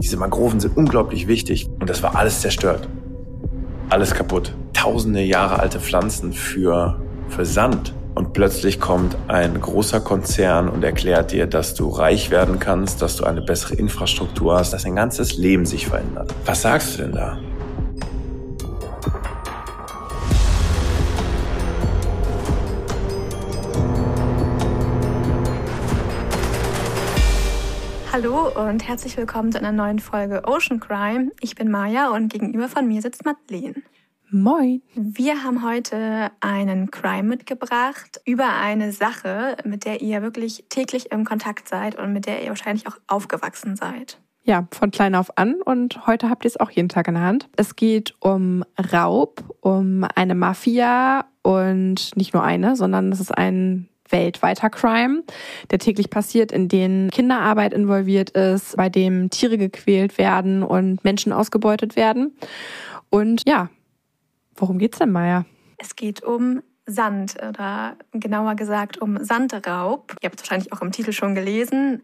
Diese Mangroven sind unglaublich wichtig und das war alles zerstört. Alles kaputt. Tausende Jahre alte Pflanzen für, für Sand. Und plötzlich kommt ein großer Konzern und erklärt dir, dass du reich werden kannst, dass du eine bessere Infrastruktur hast, dass dein ganzes Leben sich verändert. Was sagst du denn da? Hallo und herzlich willkommen zu einer neuen Folge Ocean Crime. Ich bin Maja und gegenüber von mir sitzt Madeleine. Moin. Wir haben heute einen Crime mitgebracht über eine Sache, mit der ihr wirklich täglich im Kontakt seid und mit der ihr wahrscheinlich auch aufgewachsen seid. Ja, von klein auf an und heute habt ihr es auch jeden Tag in der Hand. Es geht um Raub, um eine Mafia und nicht nur eine, sondern es ist ein weltweiter Crime, der täglich passiert, in dem Kinderarbeit involviert ist, bei dem Tiere gequält werden und Menschen ausgebeutet werden. Und ja, worum geht's denn, Maya? Es geht um Sand oder genauer gesagt um Sandraub. Ihr habt es wahrscheinlich auch im Titel schon gelesen.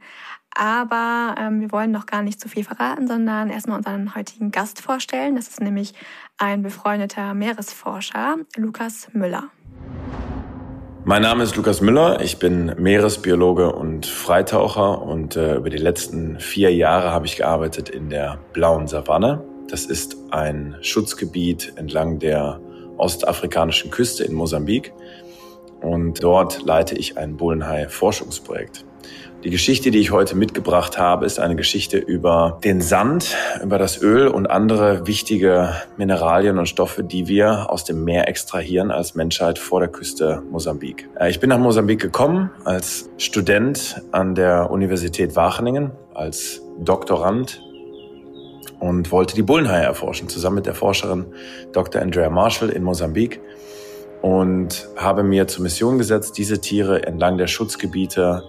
Aber ähm, wir wollen noch gar nicht zu viel verraten, sondern erstmal unseren heutigen Gast vorstellen. Das ist nämlich ein befreundeter Meeresforscher, Lukas Müller. Mein Name ist Lukas Müller, ich bin Meeresbiologe und Freitaucher und äh, über die letzten vier Jahre habe ich gearbeitet in der blauen Savanne. Das ist ein Schutzgebiet entlang der ostafrikanischen Küste in Mosambik und dort leite ich ein Bullenhai-Forschungsprojekt. Die Geschichte, die ich heute mitgebracht habe, ist eine Geschichte über den Sand, über das Öl und andere wichtige Mineralien und Stoffe, die wir aus dem Meer extrahieren als Menschheit vor der Küste Mosambik. Äh, ich bin nach Mosambik gekommen als Student an der Universität Wageningen, als Doktorand und wollte die Bullenhaie erforschen, zusammen mit der Forscherin Dr. Andrea Marshall in Mosambik und habe mir zur Mission gesetzt, diese Tiere entlang der Schutzgebiete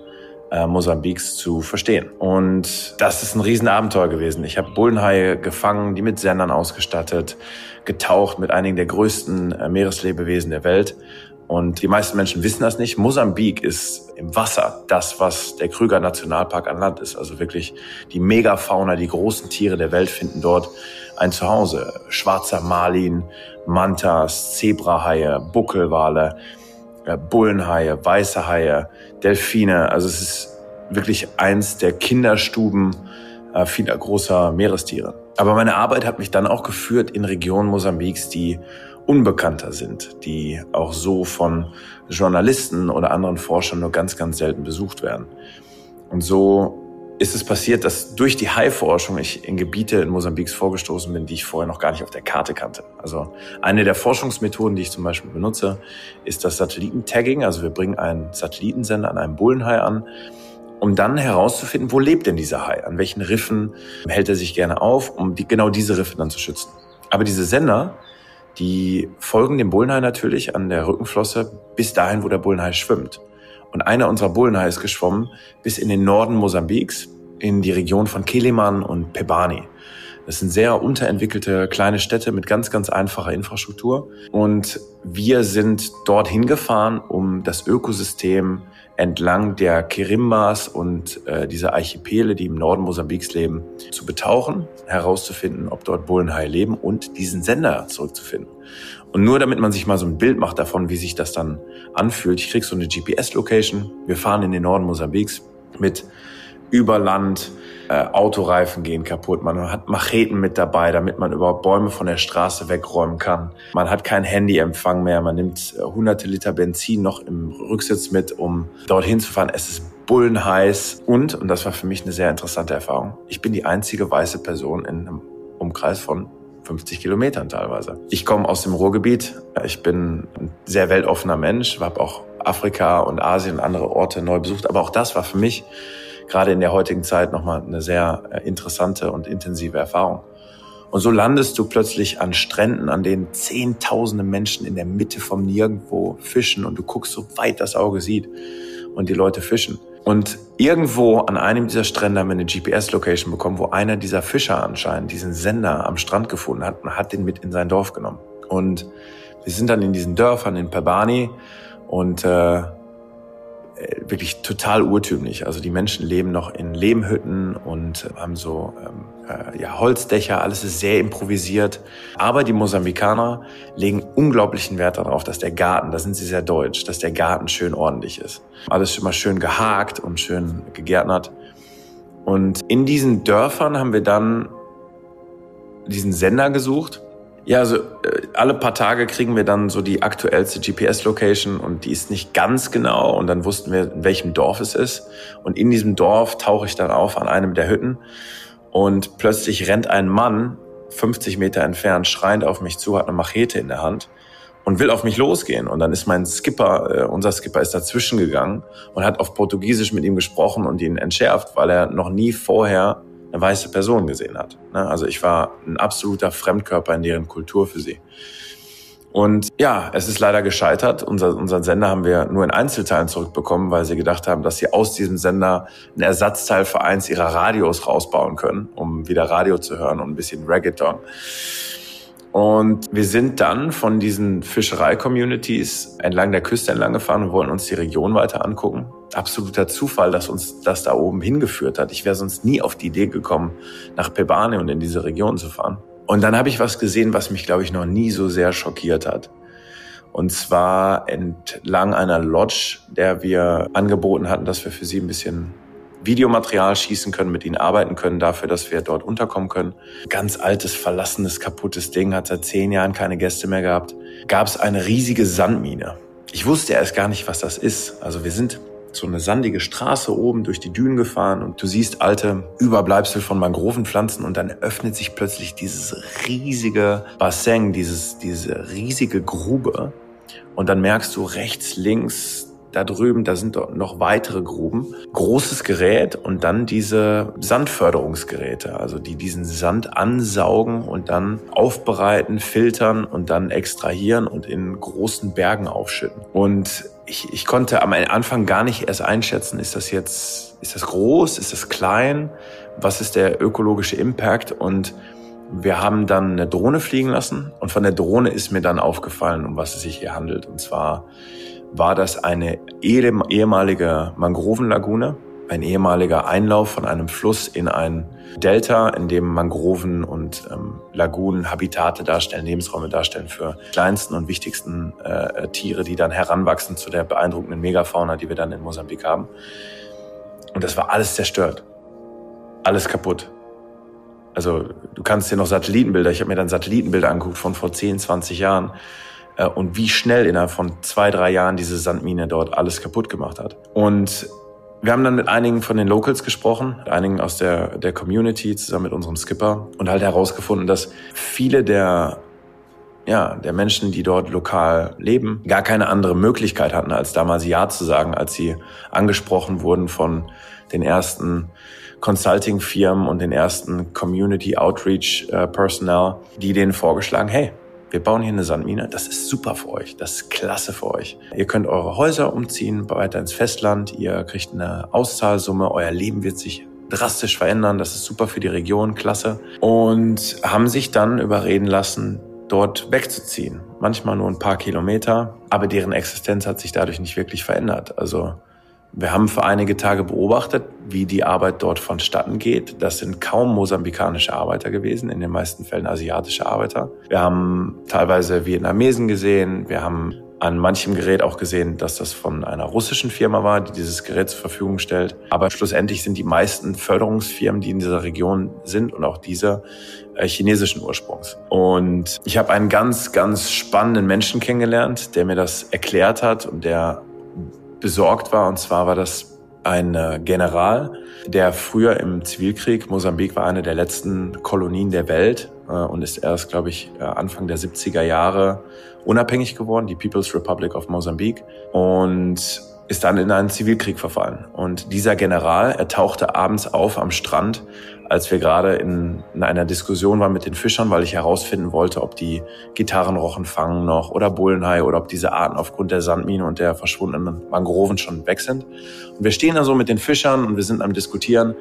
äh, Mosambiks zu verstehen. Und das ist ein Riesenabenteuer gewesen. Ich habe Bullenhaie gefangen, die mit Sendern ausgestattet, getaucht mit einigen der größten äh, Meereslebewesen der Welt. Und die meisten Menschen wissen das nicht. Mosambik ist im Wasser das, was der Krüger Nationalpark an Land ist. Also wirklich die Megafauna, die großen Tiere der Welt finden dort ein Zuhause. Schwarzer Marlin, Mantas, Zebrahaie, Buckelwale. Bullenhaie, weiße Haie, Delfine. Also es ist wirklich eins der Kinderstuben äh, vieler großer Meerestiere. Aber meine Arbeit hat mich dann auch geführt in Regionen Mosambiks, die unbekannter sind, die auch so von Journalisten oder anderen Forschern nur ganz, ganz selten besucht werden. Und so ist es passiert, dass durch die Haiforschung ich in Gebiete in Mosambiks vorgestoßen bin, die ich vorher noch gar nicht auf der Karte kannte. Also eine der Forschungsmethoden, die ich zum Beispiel benutze, ist das Satellitentagging. Also wir bringen einen Satellitensender an einem Bullenhai an, um dann herauszufinden, wo lebt denn dieser Hai? An welchen Riffen hält er sich gerne auf, um die, genau diese Riffe dann zu schützen. Aber diese Sender, die folgen dem Bullenhai natürlich an der Rückenflosse bis dahin, wo der Bullenhai schwimmt. Und einer unserer Bullenhaie ist geschwommen bis in den Norden Mosambiks, in die Region von Keliman und Pebani. Das sind sehr unterentwickelte kleine Städte mit ganz, ganz einfacher Infrastruktur. Und wir sind dorthin gefahren, um das Ökosystem entlang der Kirimbas und äh, dieser Archipele, die im Norden Mosambiks leben, zu betauchen, herauszufinden, ob dort Bullenhaie leben und diesen Sender zurückzufinden. Und nur damit man sich mal so ein Bild macht davon, wie sich das dann anfühlt. Ich krieg so eine GPS-Location. Wir fahren in den Norden Mosambiks mit über Land. Äh, Autoreifen gehen kaputt. Man hat Macheten mit dabei, damit man überhaupt Bäume von der Straße wegräumen kann. Man hat kein Handyempfang mehr. Man nimmt äh, hunderte Liter Benzin noch im Rücksitz mit, um dorthin zu fahren. Es ist bullenheiß. Und, und das war für mich eine sehr interessante Erfahrung, ich bin die einzige weiße Person in einem Umkreis von 50 Kilometern teilweise. Ich komme aus dem Ruhrgebiet. Ich bin ein sehr weltoffener Mensch, habe auch Afrika und Asien und andere Orte neu besucht. Aber auch das war für mich gerade in der heutigen Zeit nochmal eine sehr äh, interessante und intensive Erfahrung. Und so landest du plötzlich an Stränden, an denen Zehntausende Menschen in der Mitte vom Nirgendwo fischen und du guckst so weit das Auge sieht und die Leute fischen. Und irgendwo an einem dieser Strände haben wir eine GPS-Location bekommen, wo einer dieser Fischer anscheinend diesen Sender am Strand gefunden hat und hat den mit in sein Dorf genommen. Und wir sind dann in diesen Dörfern in Pebani und äh, wirklich total urtümlich. Also die Menschen leben noch in Lehmhütten und haben so ähm, äh, ja, Holzdächer, alles ist sehr improvisiert. Aber die Mosambikaner legen unglaublichen Wert darauf, dass der Garten, da sind sie sehr deutsch, dass der Garten schön ordentlich ist. Alles immer schön gehakt und schön gegärtnert. Und in diesen Dörfern haben wir dann diesen Sender gesucht. Ja, also äh, alle paar Tage kriegen wir dann so die aktuellste GPS-Location und die ist nicht ganz genau und dann wussten wir, in welchem Dorf es ist. Und in diesem Dorf tauche ich dann auf an einem der Hütten und plötzlich rennt ein Mann 50 Meter entfernt schreiend auf mich zu, hat eine Machete in der Hand und will auf mich losgehen. Und dann ist mein Skipper, äh, unser Skipper ist dazwischen gegangen und hat auf Portugiesisch mit ihm gesprochen und ihn entschärft, weil er noch nie vorher eine weiße Person gesehen hat. Ne? Also ich war ein absoluter Fremdkörper in deren Kultur für sie. Und ja, es ist leider gescheitert. Unser, unseren Sender haben wir nur in Einzelteilen zurückbekommen, weil sie gedacht haben, dass sie aus diesem Sender ein Ersatzteil für eins ihrer Radios rausbauen können, um wieder Radio zu hören und ein bisschen Reggaeton. Und wir sind dann von diesen Fischerei-Communities entlang der Küste entlang gefahren und wollten uns die Region weiter angucken. Absoluter Zufall, dass uns das da oben hingeführt hat. Ich wäre sonst nie auf die Idee gekommen, nach Pebane und in diese Region zu fahren. Und dann habe ich was gesehen, was mich, glaube ich, noch nie so sehr schockiert hat. Und zwar entlang einer Lodge, der wir angeboten hatten, dass wir für sie ein bisschen Videomaterial schießen können, mit ihnen arbeiten können, dafür, dass wir dort unterkommen können. Ganz altes, verlassenes, kaputtes Ding, hat seit zehn Jahren keine Gäste mehr gehabt. Gab es eine riesige Sandmine. Ich wusste erst gar nicht, was das ist. Also wir sind so eine sandige Straße oben durch die Dünen gefahren und du siehst alte Überbleibsel von Mangrovenpflanzen und dann öffnet sich plötzlich dieses riesige Bassin, dieses, diese riesige Grube und dann merkst du rechts, links, da drüben, da sind noch weitere Gruben. Großes Gerät und dann diese Sandförderungsgeräte, also die diesen Sand ansaugen und dann aufbereiten, filtern und dann extrahieren und in großen Bergen aufschütten. Und ich, ich konnte am Anfang gar nicht erst einschätzen, ist das jetzt, ist das groß, ist das klein, was ist der ökologische Impact und wir haben dann eine Drohne fliegen lassen und von der Drohne ist mir dann aufgefallen, um was es sich hier handelt. Und zwar war das eine ehemalige Mangrovenlagune, ein ehemaliger Einlauf von einem Fluss in ein Delta, in dem Mangroven und ähm, Lagunen Habitate darstellen, Lebensräume darstellen für kleinsten und wichtigsten äh, Tiere, die dann heranwachsen zu der beeindruckenden Megafauna, die wir dann in Mosambik haben. Und das war alles zerstört. Alles kaputt. Also du kannst dir noch Satellitenbilder, ich habe mir dann Satellitenbilder angeguckt von vor 10, 20 Jahren äh, und wie schnell innerhalb von zwei, drei Jahren diese Sandmine dort alles kaputt gemacht hat. Und wir haben dann mit einigen von den Locals gesprochen, mit einigen aus der, der Community zusammen mit unserem Skipper und halt herausgefunden, dass viele der ja, der Menschen, die dort lokal leben, gar keine andere Möglichkeit hatten, als damals Ja zu sagen, als sie angesprochen wurden von den ersten Consulting-Firmen und den ersten Community Outreach äh, Personnel, die denen vorgeschlagen, hey, wir bauen hier eine Sandmine, das ist super für euch, das ist klasse für euch. Ihr könnt eure Häuser umziehen, weiter ins Festland, ihr kriegt eine Auszahlsumme, euer Leben wird sich drastisch verändern, das ist super für die Region, klasse. Und haben sich dann überreden lassen, dort wegzuziehen. Manchmal nur ein paar Kilometer, aber deren Existenz hat sich dadurch nicht wirklich verändert. Also wir haben für einige Tage beobachtet, wie die Arbeit dort vonstatten geht. Das sind kaum mosambikanische Arbeiter gewesen, in den meisten Fällen asiatische Arbeiter. Wir haben teilweise Vietnamesen gesehen. Wir haben an manchem Gerät auch gesehen, dass das von einer russischen Firma war, die dieses Gerät zur Verfügung stellt. Aber schlussendlich sind die meisten Förderungsfirmen, die in dieser Region sind und auch diese äh, chinesischen Ursprungs. Und ich habe einen ganz, ganz spannenden Menschen kennengelernt, der mir das erklärt hat und der besorgt war. Und zwar war das ein äh, General, der früher im Zivilkrieg, Mosambik war eine der letzten Kolonien der Welt äh, und ist erst, glaube ich, äh, Anfang der 70er Jahre unabhängig geworden, die People's Republic of Mosambik. Und ist dann in einen Zivilkrieg verfallen. Und dieser General, er tauchte abends auf am Strand, als wir gerade in, in, einer Diskussion waren mit den Fischern, weil ich herausfinden wollte, ob die Gitarrenrochen fangen noch oder Bullenhai oder ob diese Arten aufgrund der Sandmine und der verschwundenen Mangroven schon weg sind. Und wir stehen da so mit den Fischern und wir sind am Diskutieren.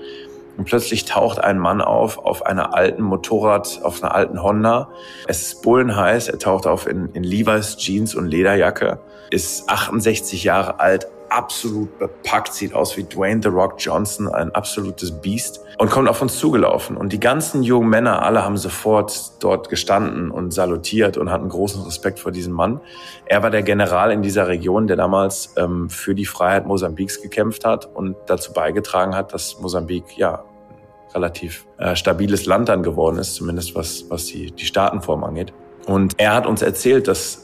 Und plötzlich taucht ein Mann auf, auf einer alten Motorrad, auf einer alten Honda. Es ist bullenheiß. Er taucht auf in, in Levi's Jeans und Lederjacke, ist 68 Jahre alt, absolut bepackt, sieht aus wie Dwayne The Rock Johnson, ein absolutes Biest und kommt auf uns zugelaufen. Und die ganzen jungen Männer, alle haben sofort dort gestanden und salutiert und hatten großen Respekt vor diesem Mann. Er war der General in dieser Region, der damals ähm, für die Freiheit Mosambiks gekämpft hat und dazu beigetragen hat, dass Mosambik ja relativ äh, stabiles Land dann geworden ist, zumindest was, was die, die Staatenform angeht. Und er hat uns erzählt, dass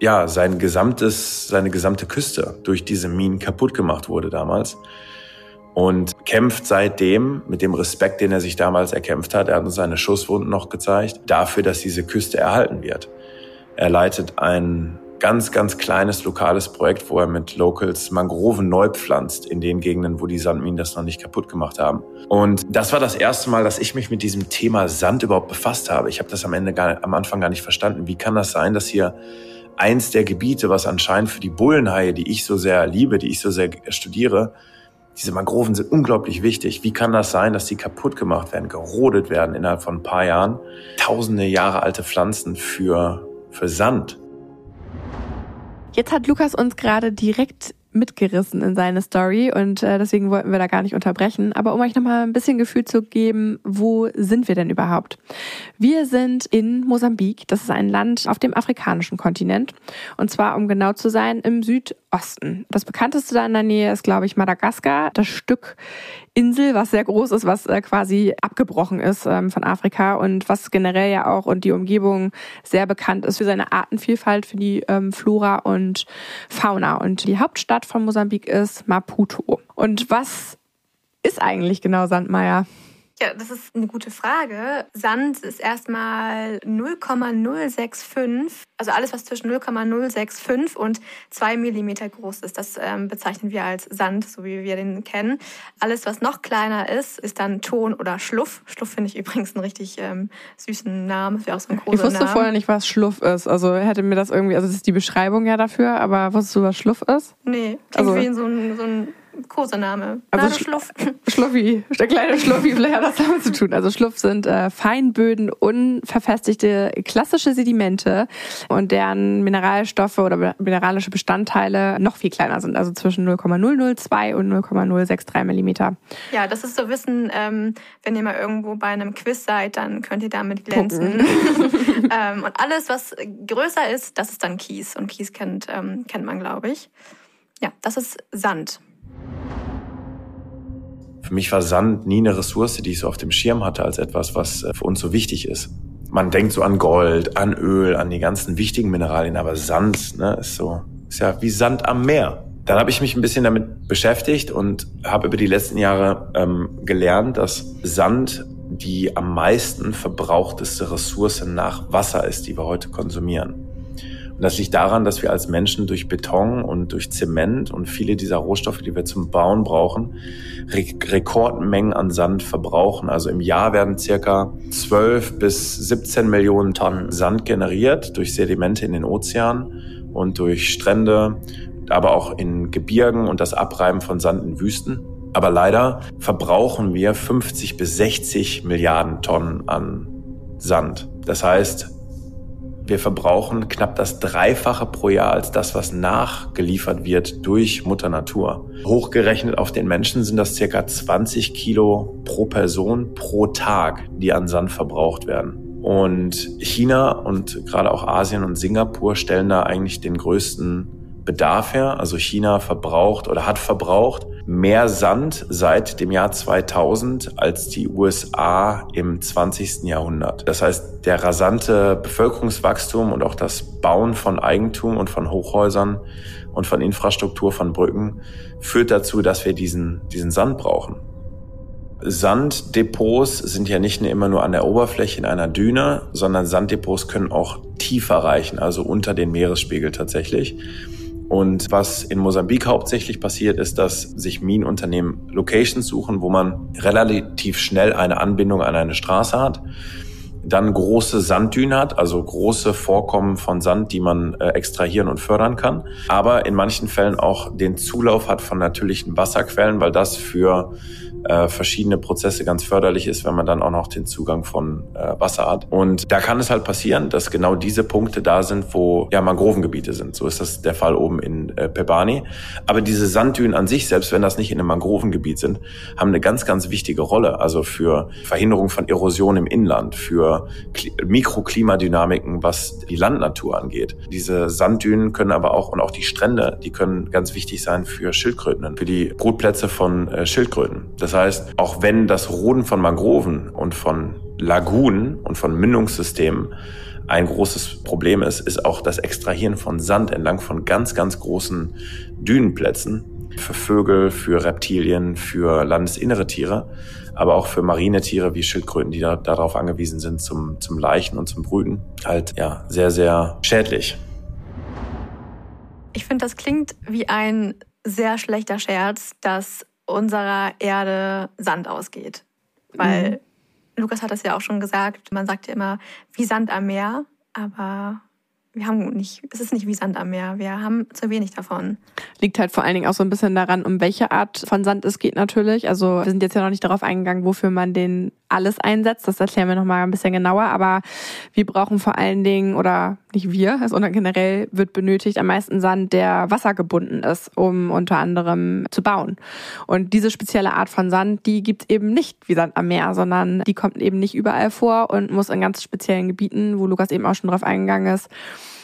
ja, sein gesamtes, seine gesamte Küste durch diese Minen kaputt gemacht wurde damals. Und kämpft seitdem mit dem Respekt, den er sich damals erkämpft hat. Er hat uns seine Schusswunden noch gezeigt, dafür, dass diese Küste erhalten wird. Er leitet ein ganz, ganz kleines lokales Projekt, wo er mit Locals Mangroven neu pflanzt in den Gegenden, wo die Sandminen das noch nicht kaputt gemacht haben. Und das war das erste Mal, dass ich mich mit diesem Thema Sand überhaupt befasst habe. Ich habe das am Ende gar, am Anfang gar nicht verstanden. Wie kann das sein, dass hier eins der Gebiete, was anscheinend für die Bullenhaie, die ich so sehr liebe, die ich so sehr studiere, diese Mangroven sind unglaublich wichtig. Wie kann das sein, dass die kaputt gemacht werden, gerodet werden innerhalb von ein paar Jahren? Tausende Jahre alte Pflanzen für, für Sand. Jetzt hat Lukas uns gerade direkt mitgerissen in seine Story und äh, deswegen wollten wir da gar nicht unterbrechen. Aber um euch nochmal ein bisschen Gefühl zu geben, wo sind wir denn überhaupt? Wir sind in Mosambik. Das ist ein Land auf dem afrikanischen Kontinent. Und zwar, um genau zu sein, im Südosten. Das bekannteste da in der Nähe ist, glaube ich, Madagaskar. Das Stück Insel, was sehr groß ist, was äh, quasi abgebrochen ist ähm, von Afrika und was generell ja auch und die Umgebung sehr bekannt ist für seine Artenvielfalt, für die ähm, Flora und Fauna. Und die Hauptstadt von Mosambik ist Maputo. Und was ist eigentlich genau Sandmeier? Ja, das ist eine gute Frage. Sand ist erstmal 0,065, also alles, was zwischen 0,065 und 2 Millimeter groß ist, das ähm, bezeichnen wir als Sand, so wie wir den kennen. Alles, was noch kleiner ist, ist dann Ton oder Schluff. Schluff finde ich übrigens einen richtig ähm, süßen Namen. Das wäre auch so ein Ich wusste Name. vorher nicht, was Schluff ist. Also hätte mir das irgendwie, also das ist die Beschreibung ja dafür, aber wusstest du, was Schluff ist? Nee, also, wie so ein, so ein Kosename. Also Schluff. Schluffi, der kleine Schluffi, vielleicht hat das damit zu tun. Also Schluff sind äh, Feinböden, unverfestigte klassische Sedimente und deren Mineralstoffe oder mineralische Bestandteile noch viel kleiner sind, also zwischen 0,002 und 0,063 Millimeter. Ja, das ist so Wissen, ähm, wenn ihr mal irgendwo bei einem Quiz seid, dann könnt ihr damit glänzen. ähm, und alles, was größer ist, das ist dann Kies. Und Kies kennt, ähm, kennt man, glaube ich. Ja, das ist Sand. Für mich war Sand nie eine Ressource, die ich so auf dem Schirm hatte, als etwas, was äh, für uns so wichtig ist. Man denkt so an Gold, an Öl, an die ganzen wichtigen Mineralien, aber Sand ne, ist so, ist ja wie Sand am Meer. Dann habe ich mich ein bisschen damit beschäftigt und habe über die letzten Jahre ähm, gelernt, dass Sand die am meisten verbrauchteste Ressource nach Wasser ist, die wir heute konsumieren. Das liegt daran, dass wir als Menschen durch Beton und durch Zement und viele dieser Rohstoffe, die wir zum Bauen brauchen, Re Rekordmengen an Sand verbrauchen. Also im Jahr werden circa 12 bis 17 Millionen Tonnen Sand generiert durch Sedimente in den Ozeanen und durch Strände, aber auch in Gebirgen und das Abreiben von Sand in Wüsten. Aber leider verbrauchen wir 50 bis 60 Milliarden Tonnen an Sand. Das heißt, wir verbrauchen knapp das Dreifache pro Jahr als das, was nachgeliefert wird durch Mutter Natur. Hochgerechnet auf den Menschen sind das circa 20 Kilo pro Person pro Tag, die an Sand verbraucht werden. Und China und gerade auch Asien und Singapur stellen da eigentlich den größten Bedarf her. Also China verbraucht oder hat verbraucht mehr Sand seit dem Jahr 2000 als die USA im 20. Jahrhundert. Das heißt, der rasante Bevölkerungswachstum und auch das Bauen von Eigentum und von Hochhäusern und von Infrastruktur von Brücken führt dazu, dass wir diesen, diesen Sand brauchen. Sanddepots sind ja nicht immer nur an der Oberfläche in einer Düne, sondern Sanddepots können auch tiefer reichen, also unter den Meeresspiegel tatsächlich. Und was in Mosambik hauptsächlich passiert, ist, dass sich Minenunternehmen Locations suchen, wo man relativ schnell eine Anbindung an eine Straße hat, dann große Sanddünen hat, also große Vorkommen von Sand, die man äh, extrahieren und fördern kann, aber in manchen Fällen auch den Zulauf hat von natürlichen Wasserquellen, weil das für äh, verschiedene Prozesse ganz förderlich ist, wenn man dann auch noch den Zugang von äh, Wasser hat. Und da kann es halt passieren, dass genau diese Punkte da sind, wo ja Mangrovengebiete sind. So ist das der Fall oben in äh, Pebani. Aber diese Sanddünen an sich, selbst wenn das nicht in einem Mangrovengebiet sind, haben eine ganz, ganz wichtige Rolle. Also für Verhinderung von Erosion im Inland, für Mikroklimadynamiken, was die Landnatur angeht. Diese Sanddünen können aber auch und auch die Strände, die können ganz wichtig sein für Schildkröten, für die Brutplätze von äh, Schildkröten. Das heißt, auch wenn das Roden von Mangroven und von Lagunen und von Mündungssystemen ein großes Problem ist, ist auch das Extrahieren von Sand entlang von ganz, ganz großen Dünenplätzen für Vögel, für Reptilien, für landesinnere Tiere, aber auch für marine Tiere wie Schildkröten, die da, darauf angewiesen sind zum, zum Leichen und zum Brüten, halt ja sehr, sehr schädlich. Ich finde, das klingt wie ein sehr schlechter Scherz, dass unserer Erde Sand ausgeht. Weil mhm. Lukas hat das ja auch schon gesagt, man sagt ja immer wie Sand am Meer, aber wir haben nicht, es ist nicht wie Sand am Meer. Wir haben zu wenig davon. Liegt halt vor allen Dingen auch so ein bisschen daran, um welche Art von Sand es geht natürlich. Also wir sind jetzt ja noch nicht darauf eingegangen, wofür man den alles einsetzt. Das erklären wir nochmal ein bisschen genauer. Aber wir brauchen vor allen Dingen, oder nicht wir, sondern generell wird benötigt am meisten Sand, der wassergebunden ist, um unter anderem zu bauen. Und diese spezielle Art von Sand, die gibt's eben nicht wie Sand am Meer, sondern die kommt eben nicht überall vor und muss in ganz speziellen Gebieten, wo Lukas eben auch schon drauf eingegangen ist,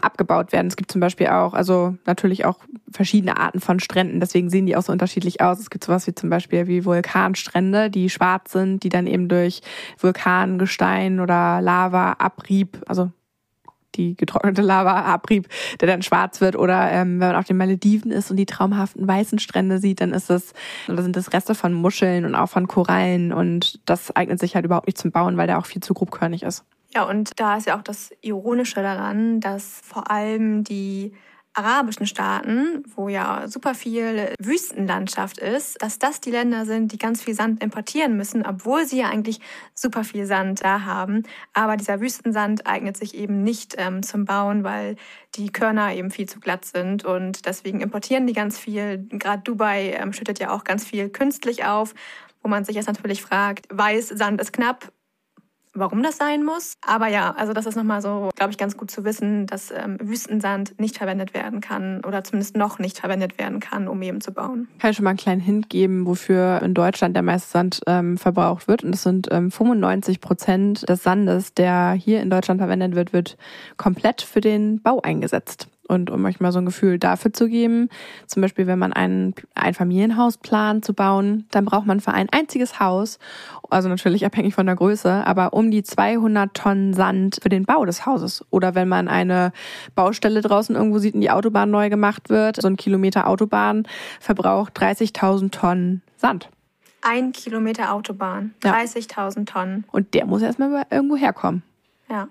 abgebaut werden. Es gibt zum Beispiel auch, also natürlich auch verschiedene Arten von Stränden, deswegen sehen die auch so unterschiedlich aus. Es gibt sowas wie zum Beispiel wie Vulkanstrände, die schwarz sind, die dann eben durch Vulkangestein oder Lava, Abrieb, also die getrocknete Lava abrieb, der dann schwarz wird. Oder ähm, wenn man auf den Malediven ist und die traumhaften weißen Strände sieht, dann ist das, da sind das Reste von Muscheln und auch von Korallen und das eignet sich halt überhaupt nicht zum Bauen, weil der auch viel zu grobkörnig ist. Ja, und da ist ja auch das Ironische daran, dass vor allem die arabischen Staaten, wo ja super viel Wüstenlandschaft ist, dass das die Länder sind, die ganz viel Sand importieren müssen, obwohl sie ja eigentlich super viel Sand da haben. Aber dieser Wüstensand eignet sich eben nicht ähm, zum Bauen, weil die Körner eben viel zu glatt sind und deswegen importieren die ganz viel. Gerade Dubai ähm, schüttet ja auch ganz viel künstlich auf wo man sich jetzt natürlich fragt, weiß, Sand ist knapp, warum das sein muss. Aber ja, also das ist nochmal so, glaube ich, ganz gut zu wissen, dass ähm, Wüstensand nicht verwendet werden kann oder zumindest noch nicht verwendet werden kann, um eben zu bauen. Kann ich schon mal einen kleinen Hint geben, wofür in Deutschland der meiste Sand ähm, verbraucht wird. Und das sind ähm, 95 Prozent des Sandes, der hier in Deutschland verwendet wird, wird komplett für den Bau eingesetzt. Und um euch mal so ein Gefühl dafür zu geben, zum Beispiel, wenn man ein, ein Familienhaus plant zu bauen, dann braucht man für ein einziges Haus, also natürlich abhängig von der Größe, aber um die 200 Tonnen Sand für den Bau des Hauses. Oder wenn man eine Baustelle draußen irgendwo sieht und die Autobahn neu gemacht wird, so ein Kilometer Autobahn verbraucht 30.000 Tonnen Sand. Ein Kilometer Autobahn, 30.000 ja. Tonnen. Und der muss erstmal irgendwo herkommen. Ja.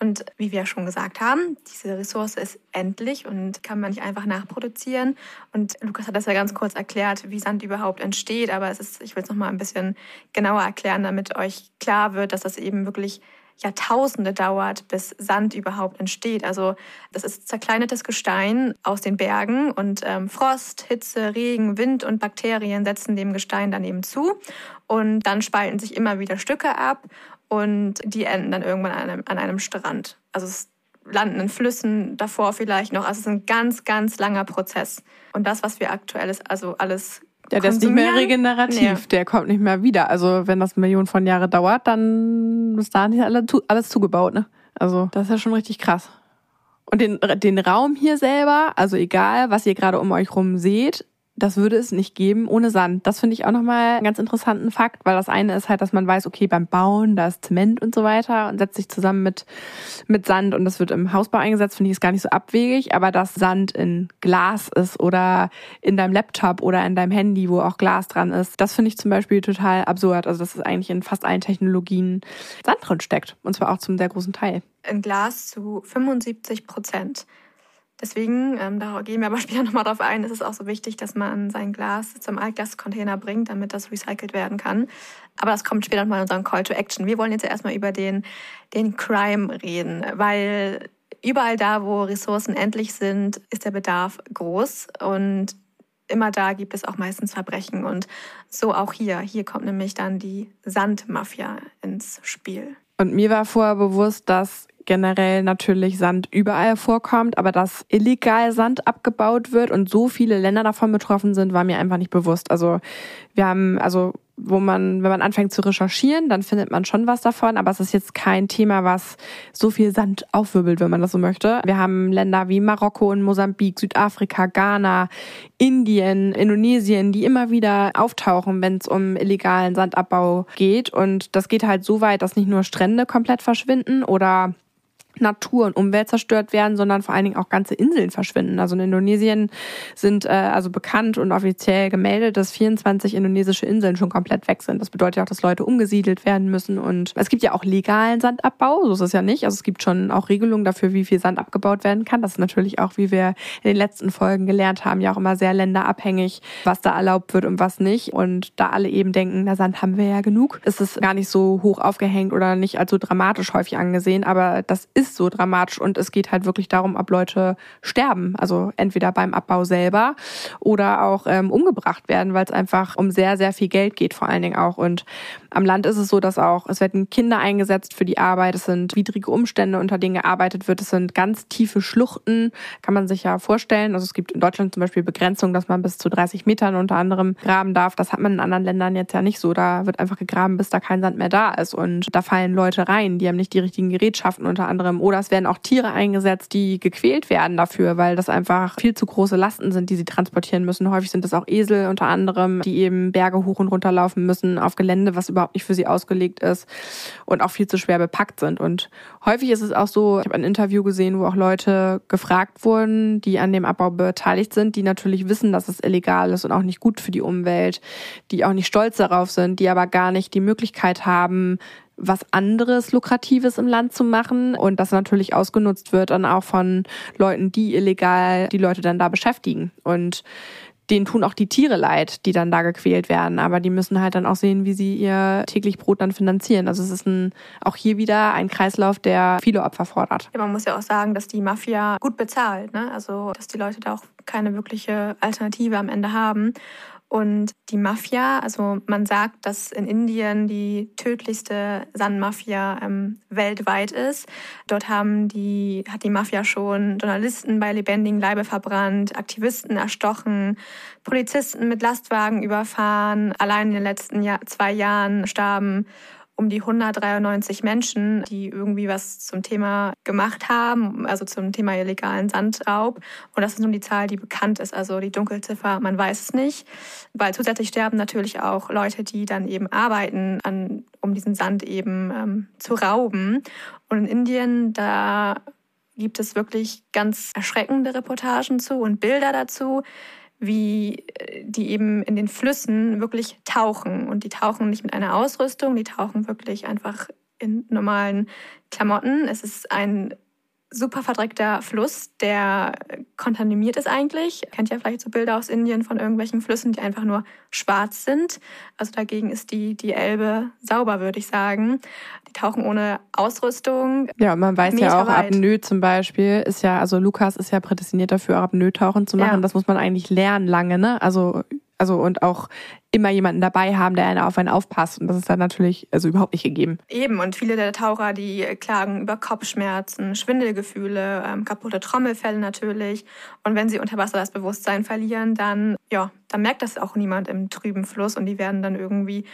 Und wie wir schon gesagt haben, diese Ressource ist endlich und kann man nicht einfach nachproduzieren. Und Lukas hat das ja ganz kurz erklärt, wie Sand überhaupt entsteht. Aber es ist, ich will es noch mal ein bisschen genauer erklären, damit euch klar wird, dass das eben wirklich Jahrtausende dauert, bis Sand überhaupt entsteht. Also das ist zerkleinertes Gestein aus den Bergen und ähm, Frost, Hitze, Regen, Wind und Bakterien setzen dem Gestein dann eben zu und dann spalten sich immer wieder Stücke ab und die enden dann irgendwann an einem, an einem Strand. Also es landen in Flüssen davor vielleicht noch. Also es ist ein ganz, ganz langer Prozess. Und das, was wir aktuell ist, also alles ja, der ist nicht mehr regenerativ, nee. der kommt nicht mehr wieder. Also wenn das Millionen von Jahren dauert, dann ist da nicht alles zugebaut. Ne? Also das ist ja schon richtig krass. Und den, den Raum hier selber, also egal, was ihr gerade um euch rum seht, das würde es nicht geben ohne Sand. Das finde ich auch nochmal einen ganz interessanten Fakt, weil das eine ist halt, dass man weiß, okay, beim Bauen, da ist Zement und so weiter und setzt sich zusammen mit, mit Sand und das wird im Hausbau eingesetzt, finde ich ist gar nicht so abwegig, aber dass Sand in Glas ist oder in deinem Laptop oder in deinem Handy, wo auch Glas dran ist, das finde ich zum Beispiel total absurd. Also, dass es eigentlich in fast allen Technologien Sand drin steckt und zwar auch zum sehr großen Teil. In Glas zu 75 Prozent. Deswegen, ähm, da gehen wir aber später nochmal drauf ein, ist es auch so wichtig, dass man sein Glas zum Altglascontainer bringt, damit das recycelt werden kann. Aber das kommt später nochmal in unseren Call to Action. Wir wollen jetzt erstmal über den, den Crime reden, weil überall da, wo Ressourcen endlich sind, ist der Bedarf groß und immer da gibt es auch meistens Verbrechen. Und so auch hier. Hier kommt nämlich dann die Sandmafia ins Spiel. Und mir war vorher bewusst, dass generell natürlich Sand überall vorkommt, aber dass illegal Sand abgebaut wird und so viele Länder davon betroffen sind, war mir einfach nicht bewusst. Also wir haben, also wo man, wenn man anfängt zu recherchieren, dann findet man schon was davon, aber es ist jetzt kein Thema, was so viel Sand aufwirbelt, wenn man das so möchte. Wir haben Länder wie Marokko und Mosambik, Südafrika, Ghana, Indien, Indonesien, die immer wieder auftauchen, wenn es um illegalen Sandabbau geht. Und das geht halt so weit, dass nicht nur Strände komplett verschwinden oder Natur und Umwelt zerstört werden, sondern vor allen Dingen auch ganze Inseln verschwinden. Also in Indonesien sind äh, also bekannt und offiziell gemeldet, dass 24 indonesische Inseln schon komplett weg sind. Das bedeutet auch, dass Leute umgesiedelt werden müssen. Und es gibt ja auch legalen Sandabbau, so ist es ja nicht. Also es gibt schon auch Regelungen dafür, wie viel Sand abgebaut werden kann. Das ist natürlich auch, wie wir in den letzten Folgen gelernt haben, ja auch immer sehr länderabhängig, was da erlaubt wird und was nicht. Und da alle eben denken, na Sand haben wir ja genug, ist es gar nicht so hoch aufgehängt oder nicht als so dramatisch häufig angesehen. Aber das ist ist so dramatisch und es geht halt wirklich darum, ob Leute sterben. Also entweder beim Abbau selber oder auch ähm, umgebracht werden, weil es einfach um sehr, sehr viel Geld geht, vor allen Dingen auch. Und am Land ist es so, dass auch, es werden Kinder eingesetzt für die Arbeit, es sind widrige Umstände, unter denen gearbeitet wird, es sind ganz tiefe Schluchten, kann man sich ja vorstellen. Also es gibt in Deutschland zum Beispiel Begrenzung, dass man bis zu 30 Metern unter anderem graben darf. Das hat man in anderen Ländern jetzt ja nicht so. Da wird einfach gegraben, bis da kein Sand mehr da ist. Und da fallen Leute rein, die haben nicht die richtigen Gerätschaften unter anderem oder es werden auch Tiere eingesetzt, die gequält werden dafür, weil das einfach viel zu große Lasten sind, die sie transportieren müssen. Häufig sind es auch Esel unter anderem, die eben Berge hoch und runter laufen müssen auf Gelände, was überhaupt nicht für sie ausgelegt ist und auch viel zu schwer bepackt sind. Und häufig ist es auch so, ich habe ein Interview gesehen, wo auch Leute gefragt wurden, die an dem Abbau beteiligt sind, die natürlich wissen, dass es illegal ist und auch nicht gut für die Umwelt, die auch nicht stolz darauf sind, die aber gar nicht die Möglichkeit haben, was anderes Lukratives im Land zu machen und das natürlich ausgenutzt wird dann auch von Leuten, die illegal die Leute dann da beschäftigen. Und denen tun auch die Tiere leid, die dann da gequält werden. Aber die müssen halt dann auch sehen, wie sie ihr täglich Brot dann finanzieren. Also es ist ein, auch hier wieder ein Kreislauf, der viele Opfer fordert. Ja, man muss ja auch sagen, dass die Mafia gut bezahlt. Ne? Also dass die Leute da auch keine wirkliche Alternative am Ende haben. Und die Mafia, also man sagt, dass in Indien die tödlichste Sandmafia ähm, weltweit ist. Dort haben die, hat die Mafia schon Journalisten bei lebendigem Leibe verbrannt, Aktivisten erstochen, Polizisten mit Lastwagen überfahren. Allein in den letzten Jahr, zwei Jahren starben um die 193 Menschen, die irgendwie was zum Thema gemacht haben, also zum Thema illegalen Sandraub. Und das ist nun die Zahl, die bekannt ist. Also die Dunkelziffer, man weiß es nicht. Weil zusätzlich sterben natürlich auch Leute, die dann eben arbeiten, an, um diesen Sand eben ähm, zu rauben. Und in Indien, da gibt es wirklich ganz erschreckende Reportagen zu und Bilder dazu wie äh, die eben in den Flüssen wirklich tauchen. Und die tauchen nicht mit einer Ausrüstung, die tauchen wirklich einfach in normalen Klamotten. Es ist ein super verdreckter Fluss, der kontaminiert ist eigentlich. Ihr kennt ja vielleicht so Bilder aus Indien von irgendwelchen Flüssen, die einfach nur schwarz sind. Also dagegen ist die, die Elbe sauber, würde ich sagen. Die tauchen ohne Ausrüstung. Ja, man weiß ja auch, Apnoe zum Beispiel ist ja, also Lukas ist ja prädestiniert dafür, Apnoe-Tauchen zu machen. Ja. Das muss man eigentlich lernen lange, ne? Also also und auch immer jemanden dabei haben, der einen auf einen aufpasst. Und das ist dann natürlich also überhaupt nicht gegeben. Eben, und viele der Taucher, die klagen über Kopfschmerzen, Schwindelgefühle, ähm, kaputte Trommelfälle natürlich. Und wenn sie unter Wasser das Bewusstsein verlieren, dann, ja, dann merkt das auch niemand im trüben Fluss und die werden dann irgendwie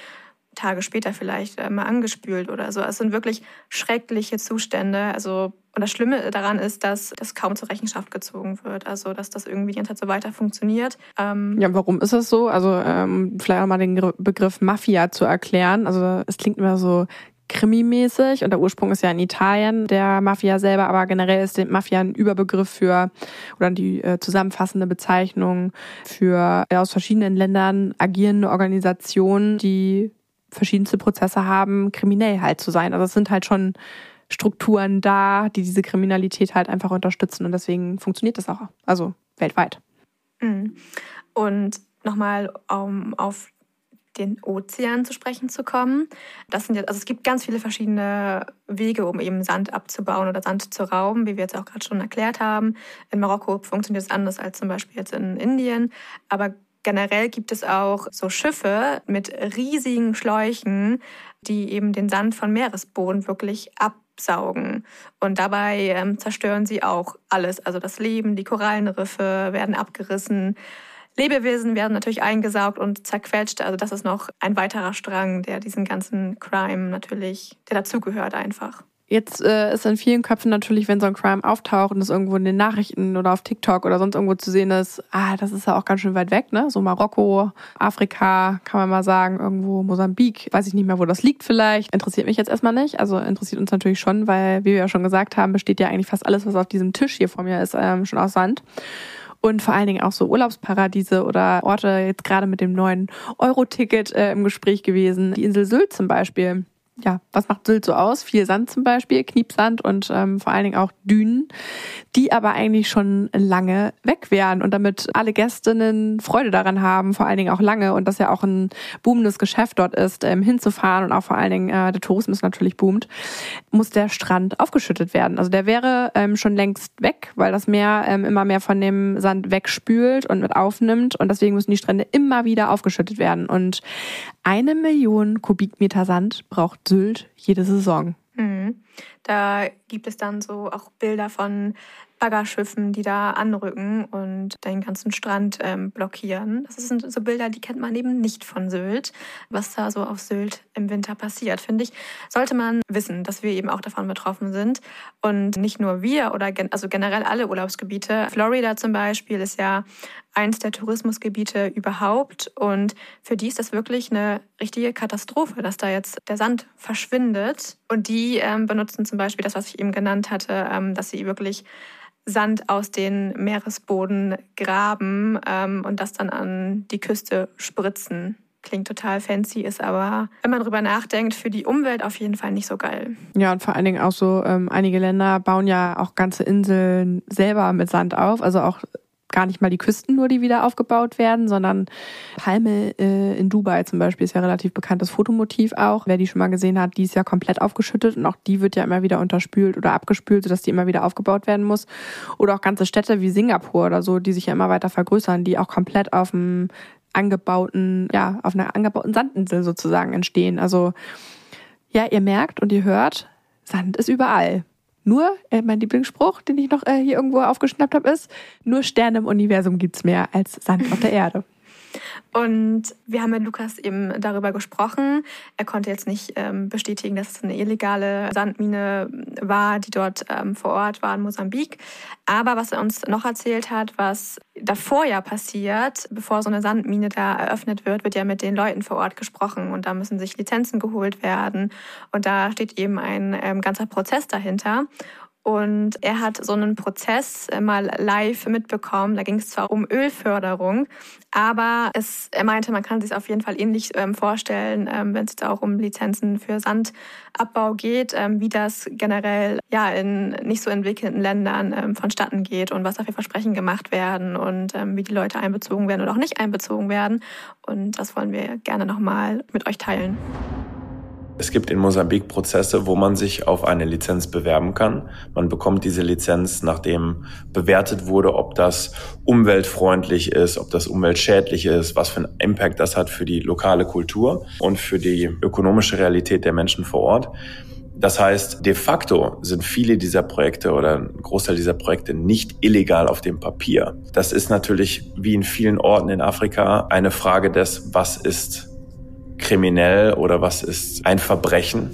Tage später vielleicht äh, mal angespült oder so. Es sind wirklich schreckliche Zustände. Also und das Schlimme daran ist, dass das kaum zur Rechenschaft gezogen wird. Also, dass das irgendwie die ganze Zeit so weiter funktioniert. Ähm ja, warum ist das so? Also, ähm, vielleicht auch mal den Begriff Mafia zu erklären. Also, es klingt immer so krimimäßig und der Ursprung ist ja in Italien der Mafia selber, aber generell ist die Mafia ein Überbegriff für oder die äh, zusammenfassende Bezeichnung für äh, aus verschiedenen Ländern agierende Organisationen, die verschiedenste Prozesse haben, kriminell halt zu sein. Also es sind halt schon Strukturen da, die diese Kriminalität halt einfach unterstützen und deswegen funktioniert das auch, also weltweit. Mhm. Und nochmal um auf den Ozean zu sprechen zu kommen. Das sind jetzt, also es gibt ganz viele verschiedene Wege, um eben Sand abzubauen oder Sand zu rauben, wie wir jetzt auch gerade schon erklärt haben. In Marokko funktioniert es anders als zum Beispiel jetzt in Indien. Aber generell gibt es auch so Schiffe mit riesigen Schläuchen, die eben den Sand von Meeresboden wirklich absaugen. Und dabei ähm, zerstören sie auch alles. Also das Leben, die Korallenriffe werden abgerissen. Lebewesen werden natürlich eingesaugt und zerquetscht. Also das ist noch ein weiterer Strang, der diesen ganzen Crime natürlich, der dazugehört einfach. Jetzt äh, ist in vielen Köpfen natürlich, wenn so ein Crime auftaucht und es irgendwo in den Nachrichten oder auf TikTok oder sonst irgendwo zu sehen ist, ah, das ist ja auch ganz schön weit weg, ne? So Marokko, Afrika, kann man mal sagen, irgendwo Mosambik, weiß ich nicht mehr, wo das liegt vielleicht. Interessiert mich jetzt erstmal nicht. Also interessiert uns natürlich schon, weil, wie wir ja schon gesagt haben, besteht ja eigentlich fast alles, was auf diesem Tisch hier vor mir ist, ähm, schon aus Sand und vor allen Dingen auch so Urlaubsparadiese oder Orte jetzt gerade mit dem neuen Euro-Ticket äh, im Gespräch gewesen. Die Insel Sylt zum Beispiel ja, was macht Sylt so aus? Viel Sand zum Beispiel, Kniepsand und ähm, vor allen Dingen auch Dünen, die aber eigentlich schon lange weg wären und damit alle Gästinnen Freude daran haben, vor allen Dingen auch lange und das ja auch ein boomendes Geschäft dort ist, ähm, hinzufahren und auch vor allen Dingen äh, der Tourismus natürlich boomt, muss der Strand aufgeschüttet werden. Also der wäre ähm, schon längst weg, weil das Meer ähm, immer mehr von dem Sand wegspült und mit aufnimmt und deswegen müssen die Strände immer wieder aufgeschüttet werden und eine Million Kubikmeter Sand braucht Sylt jede Saison. Mhm. Da gibt es dann so auch Bilder von Baggerschiffen, die da anrücken und den ganzen Strand ähm, blockieren. Das sind so Bilder, die kennt man eben nicht von Sylt. Was da so auf Sylt im Winter passiert, finde ich, sollte man wissen, dass wir eben auch davon betroffen sind. Und nicht nur wir oder gen also generell alle Urlaubsgebiete. Florida zum Beispiel ist ja eins der Tourismusgebiete überhaupt. Und für die ist das wirklich eine richtige Katastrophe, dass da jetzt der Sand verschwindet. Und die ähm, benutzen zum Beispiel das, was ich eben genannt hatte, ähm, dass sie wirklich Sand aus den Meeresboden graben ähm, und das dann an die Küste spritzen. Klingt total fancy, ist aber, wenn man drüber nachdenkt, für die Umwelt auf jeden Fall nicht so geil. Ja, und vor allen Dingen auch so, ähm, einige Länder bauen ja auch ganze Inseln selber mit Sand auf, also auch gar nicht mal die Küsten nur, die wieder aufgebaut werden, sondern Palme äh, in Dubai zum Beispiel ist ja relativ bekanntes Fotomotiv auch. Wer die schon mal gesehen hat, die ist ja komplett aufgeschüttet und auch die wird ja immer wieder unterspült oder abgespült, sodass die immer wieder aufgebaut werden muss. Oder auch ganze Städte wie Singapur oder so, die sich ja immer weiter vergrößern, die auch komplett auf dem angebauten, ja, auf einer angebauten Sandinsel sozusagen entstehen. Also ja, ihr merkt und ihr hört, Sand ist überall. Nur, äh, mein Lieblingsspruch, den ich noch äh, hier irgendwo aufgeschnappt habe, ist, nur Sterne im Universum gibt's mehr als Sand auf der Erde. Und wir haben mit Lukas eben darüber gesprochen. Er konnte jetzt nicht ähm, bestätigen, dass es eine illegale Sandmine war, die dort ähm, vor Ort war in Mosambik. Aber was er uns noch erzählt hat, was davor ja passiert, bevor so eine Sandmine da eröffnet wird, wird ja mit den Leuten vor Ort gesprochen und da müssen sich Lizenzen geholt werden. Und da steht eben ein ähm, ganzer Prozess dahinter. Und er hat so einen Prozess mal live mitbekommen. Da ging es zwar um Ölförderung, aber es, er meinte, man kann sich auf jeden Fall ähnlich ähm, vorstellen, ähm, wenn es da auch um Lizenzen für Sandabbau geht, ähm, wie das generell ja in nicht so entwickelten Ländern ähm, vonstatten geht und was da für Versprechen gemacht werden und ähm, wie die Leute einbezogen werden oder auch nicht einbezogen werden. Und das wollen wir gerne nochmal mit euch teilen. Es gibt in Mosambik Prozesse, wo man sich auf eine Lizenz bewerben kann. Man bekommt diese Lizenz, nachdem bewertet wurde, ob das umweltfreundlich ist, ob das umweltschädlich ist, was für einen Impact das hat für die lokale Kultur und für die ökonomische Realität der Menschen vor Ort. Das heißt, de facto sind viele dieser Projekte oder ein Großteil dieser Projekte nicht illegal auf dem Papier. Das ist natürlich wie in vielen Orten in Afrika eine Frage des, was ist kriminell oder was ist ein Verbrechen,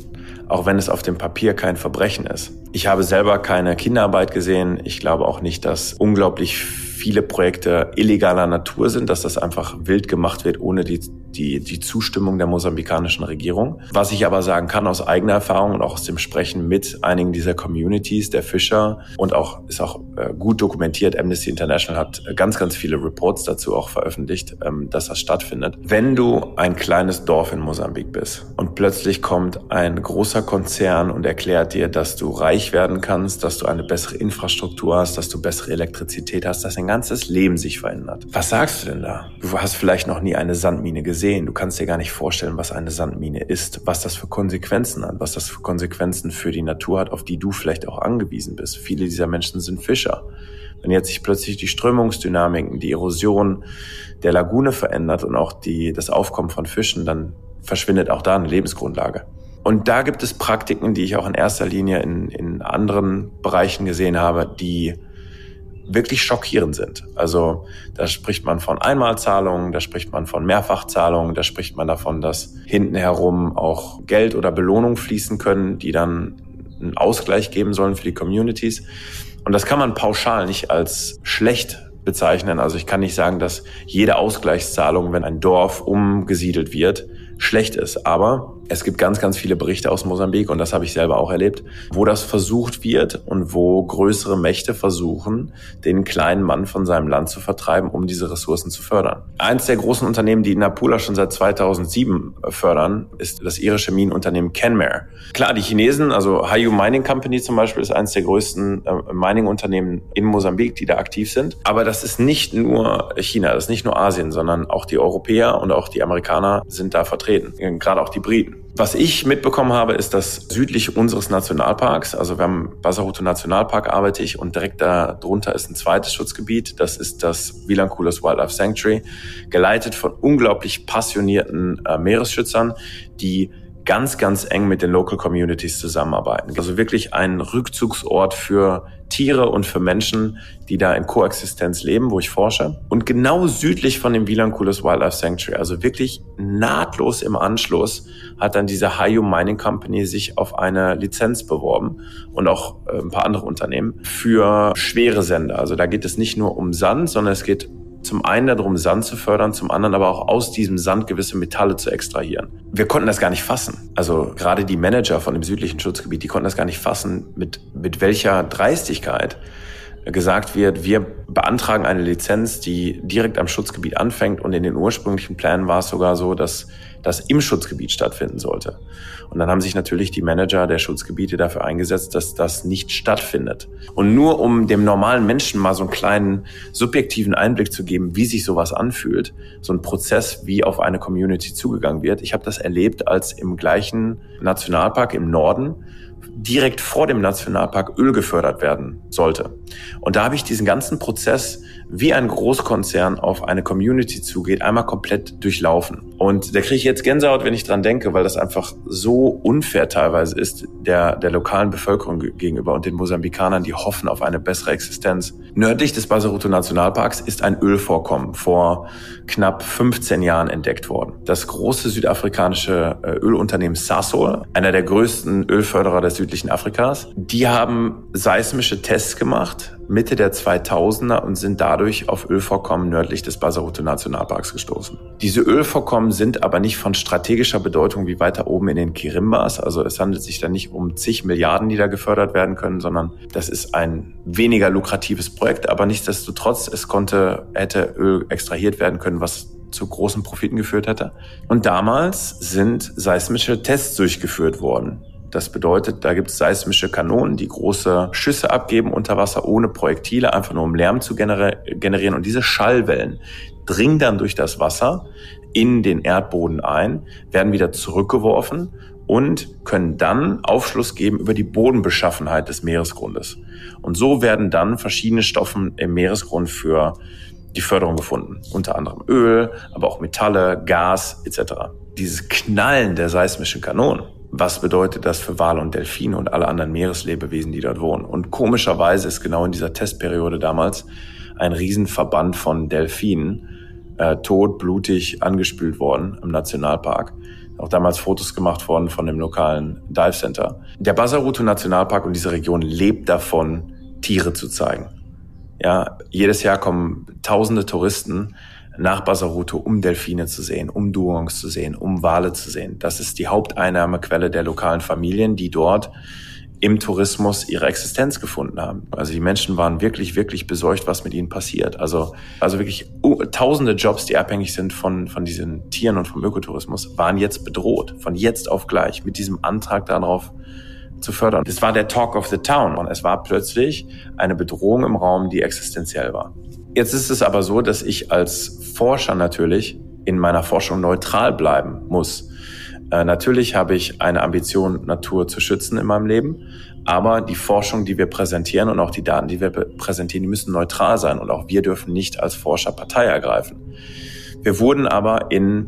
auch wenn es auf dem Papier kein Verbrechen ist. Ich habe selber keine Kinderarbeit gesehen. Ich glaube auch nicht, dass unglaublich viele Projekte illegaler Natur sind, dass das einfach wild gemacht wird, ohne die, die, die Zustimmung der mosambikanischen Regierung. Was ich aber sagen kann aus eigener Erfahrung und auch aus dem Sprechen mit einigen dieser Communities, der Fischer und auch ist auch äh, gut dokumentiert. Amnesty International hat ganz, ganz viele Reports dazu auch veröffentlicht, ähm, dass das stattfindet. Wenn du ein kleines Dorf in Mosambik bist und plötzlich kommt ein großer Konzern und erklärt dir, dass du reich werden kannst, dass du eine bessere Infrastruktur hast, dass du bessere Elektrizität hast, dass ein ganzes Leben sich verändert. Was sagst du denn da? Du hast vielleicht noch nie eine Sandmine gesehen. Du kannst dir gar nicht vorstellen, was eine Sandmine ist, was das für Konsequenzen hat, was das für Konsequenzen für die Natur hat, auf die du vielleicht auch angewiesen bist. Viele dieser Menschen sind Fischer. wenn jetzt sich plötzlich die Strömungsdynamiken, die Erosion der Lagune verändert und auch die, das Aufkommen von Fischen, dann verschwindet auch da eine Lebensgrundlage. Und da gibt es Praktiken, die ich auch in erster Linie in, in anderen Bereichen gesehen habe, die wirklich schockierend sind. Also da spricht man von Einmalzahlungen, da spricht man von Mehrfachzahlungen, da spricht man davon, dass hinten herum auch Geld oder Belohnung fließen können, die dann einen Ausgleich geben sollen für die Communities. Und das kann man pauschal nicht als schlecht bezeichnen. Also ich kann nicht sagen, dass jede Ausgleichszahlung, wenn ein Dorf umgesiedelt wird, schlecht ist. Aber es gibt ganz, ganz viele Berichte aus Mosambik und das habe ich selber auch erlebt, wo das versucht wird und wo größere Mächte versuchen, den kleinen Mann von seinem Land zu vertreiben, um diese Ressourcen zu fördern. Eins der großen Unternehmen, die Napula schon seit 2007 fördern, ist das irische Minenunternehmen Kenmare. Klar, die Chinesen, also Hayu Mining Company zum Beispiel, ist eines der größten äh, Mining-Unternehmen in Mosambik, die da aktiv sind. Aber das ist nicht nur China, das ist nicht nur Asien, sondern auch die Europäer und auch die Amerikaner sind da vertreten, gerade auch die Briten. Was ich mitbekommen habe, ist, dass südlich unseres Nationalparks, also wir haben Basaruto Nationalpark arbeite ich und direkt da drunter ist ein zweites Schutzgebiet. Das ist das Vilanculos Wildlife Sanctuary, geleitet von unglaublich passionierten äh, Meeresschützern, die ganz, ganz eng mit den Local Communities zusammenarbeiten. Also wirklich ein Rückzugsort für Tiere und für Menschen, die da in Koexistenz leben, wo ich forsche. Und genau südlich von dem Vilanculos Wildlife Sanctuary, also wirklich nahtlos im Anschluss, hat dann diese Hayu Mining Company sich auf eine Lizenz beworben und auch äh, ein paar andere Unternehmen für schwere Sender. Also da geht es nicht nur um Sand, sondern es geht zum einen darum, Sand zu fördern, zum anderen aber auch aus diesem Sand gewisse Metalle zu extrahieren. Wir konnten das gar nicht fassen. Also gerade die Manager von dem südlichen Schutzgebiet, die konnten das gar nicht fassen, mit, mit welcher Dreistigkeit gesagt wird, wir beantragen eine Lizenz, die direkt am Schutzgebiet anfängt und in den ursprünglichen Plänen war es sogar so, dass das im Schutzgebiet stattfinden sollte. Und dann haben sich natürlich die Manager der Schutzgebiete dafür eingesetzt, dass das nicht stattfindet. Und nur um dem normalen Menschen mal so einen kleinen subjektiven Einblick zu geben, wie sich sowas anfühlt, so ein Prozess, wie auf eine Community zugegangen wird. Ich habe das erlebt, als im gleichen Nationalpark im Norden direkt vor dem Nationalpark Öl gefördert werden sollte. Und da habe ich diesen ganzen Prozess, wie ein Großkonzern auf eine Community zugeht, einmal komplett durchlaufen. Und da kriege ich jetzt Gänsehaut, wenn ich dran denke, weil das einfach so unfair teilweise ist der, der lokalen Bevölkerung gegenüber und den Mosambikanern, die hoffen auf eine bessere Existenz. Nördlich des Basaruto Nationalparks ist ein Ölvorkommen vor knapp 15 Jahren entdeckt worden. Das große südafrikanische äh, Ölunternehmen Sasol, einer der größten Ölförderer des südlichen Afrikas, die haben seismische Tests gemacht Mitte der 2000er und sind dadurch auf Ölvorkommen nördlich des Basaruto Nationalparks gestoßen. Diese Ölvorkommen sind aber nicht von strategischer Bedeutung wie weiter oben in den Kirimbas. Also es handelt sich da nicht um zig Milliarden, die da gefördert werden können, sondern das ist ein weniger lukratives Projekt. Aber nichtsdestotrotz, es konnte, hätte Öl extrahiert werden können, was zu großen Profiten geführt hätte. Und damals sind seismische Tests durchgeführt worden. Das bedeutet, da gibt es seismische Kanonen, die große Schüsse abgeben unter Wasser ohne Projektile, einfach nur um Lärm zu generieren. Und diese Schallwellen dringen dann durch das Wasser in den Erdboden ein, werden wieder zurückgeworfen und können dann Aufschluss geben über die Bodenbeschaffenheit des Meeresgrundes. Und so werden dann verschiedene Stoffe im Meeresgrund für die Förderung gefunden. Unter anderem Öl, aber auch Metalle, Gas etc. Dieses Knallen der seismischen Kanonen was bedeutet das für Wale und Delfine und alle anderen Meereslebewesen, die dort wohnen. Und komischerweise ist genau in dieser Testperiode damals ein Riesenverband von Delfinen äh, tot, blutig angespült worden im Nationalpark. Auch damals Fotos gemacht worden von dem lokalen Dive Center. Der Basaruto Nationalpark und diese Region lebt davon, Tiere zu zeigen. Ja, jedes Jahr kommen tausende Touristen nach Basaruto, um Delfine zu sehen, um Duongs zu sehen, um Wale zu sehen. Das ist die Haupteinnahmequelle der lokalen Familien, die dort im Tourismus ihre Existenz gefunden haben. Also die Menschen waren wirklich, wirklich besorgt, was mit ihnen passiert. Also, also wirklich tausende Jobs, die abhängig sind von, von diesen Tieren und vom Ökotourismus, waren jetzt bedroht, von jetzt auf gleich, mit diesem Antrag darauf zu fördern. Das war der Talk of the Town und es war plötzlich eine Bedrohung im Raum, die existenziell war. Jetzt ist es aber so, dass ich als Forscher natürlich in meiner Forschung neutral bleiben muss. Äh, natürlich habe ich eine Ambition, Natur zu schützen in meinem Leben, aber die Forschung, die wir präsentieren und auch die Daten, die wir präsentieren, die müssen neutral sein und auch wir dürfen nicht als Forscher Partei ergreifen. Wir wurden aber in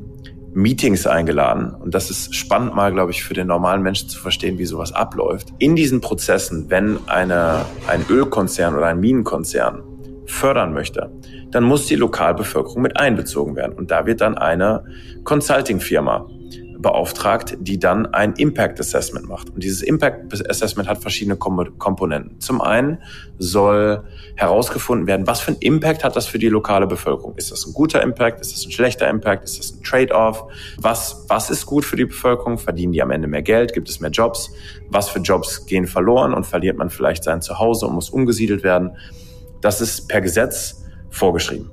Meetings eingeladen. Und das ist spannend mal, glaube ich, für den normalen Menschen zu verstehen, wie sowas abläuft. In diesen Prozessen, wenn eine, ein Ölkonzern oder ein Minenkonzern fördern möchte, dann muss die Lokalbevölkerung mit einbezogen werden. Und da wird dann eine Consulting-Firma beauftragt, die dann ein Impact Assessment macht. Und dieses Impact Assessment hat verschiedene Komponenten. Zum einen soll herausgefunden werden, was für ein Impact hat das für die lokale Bevölkerung? Ist das ein guter Impact? Ist das ein schlechter Impact? Ist das ein Trade-off? Was, was ist gut für die Bevölkerung? Verdienen die am Ende mehr Geld? Gibt es mehr Jobs? Was für Jobs gehen verloren und verliert man vielleicht sein Zuhause und muss umgesiedelt werden? Das ist per Gesetz vorgeschrieben.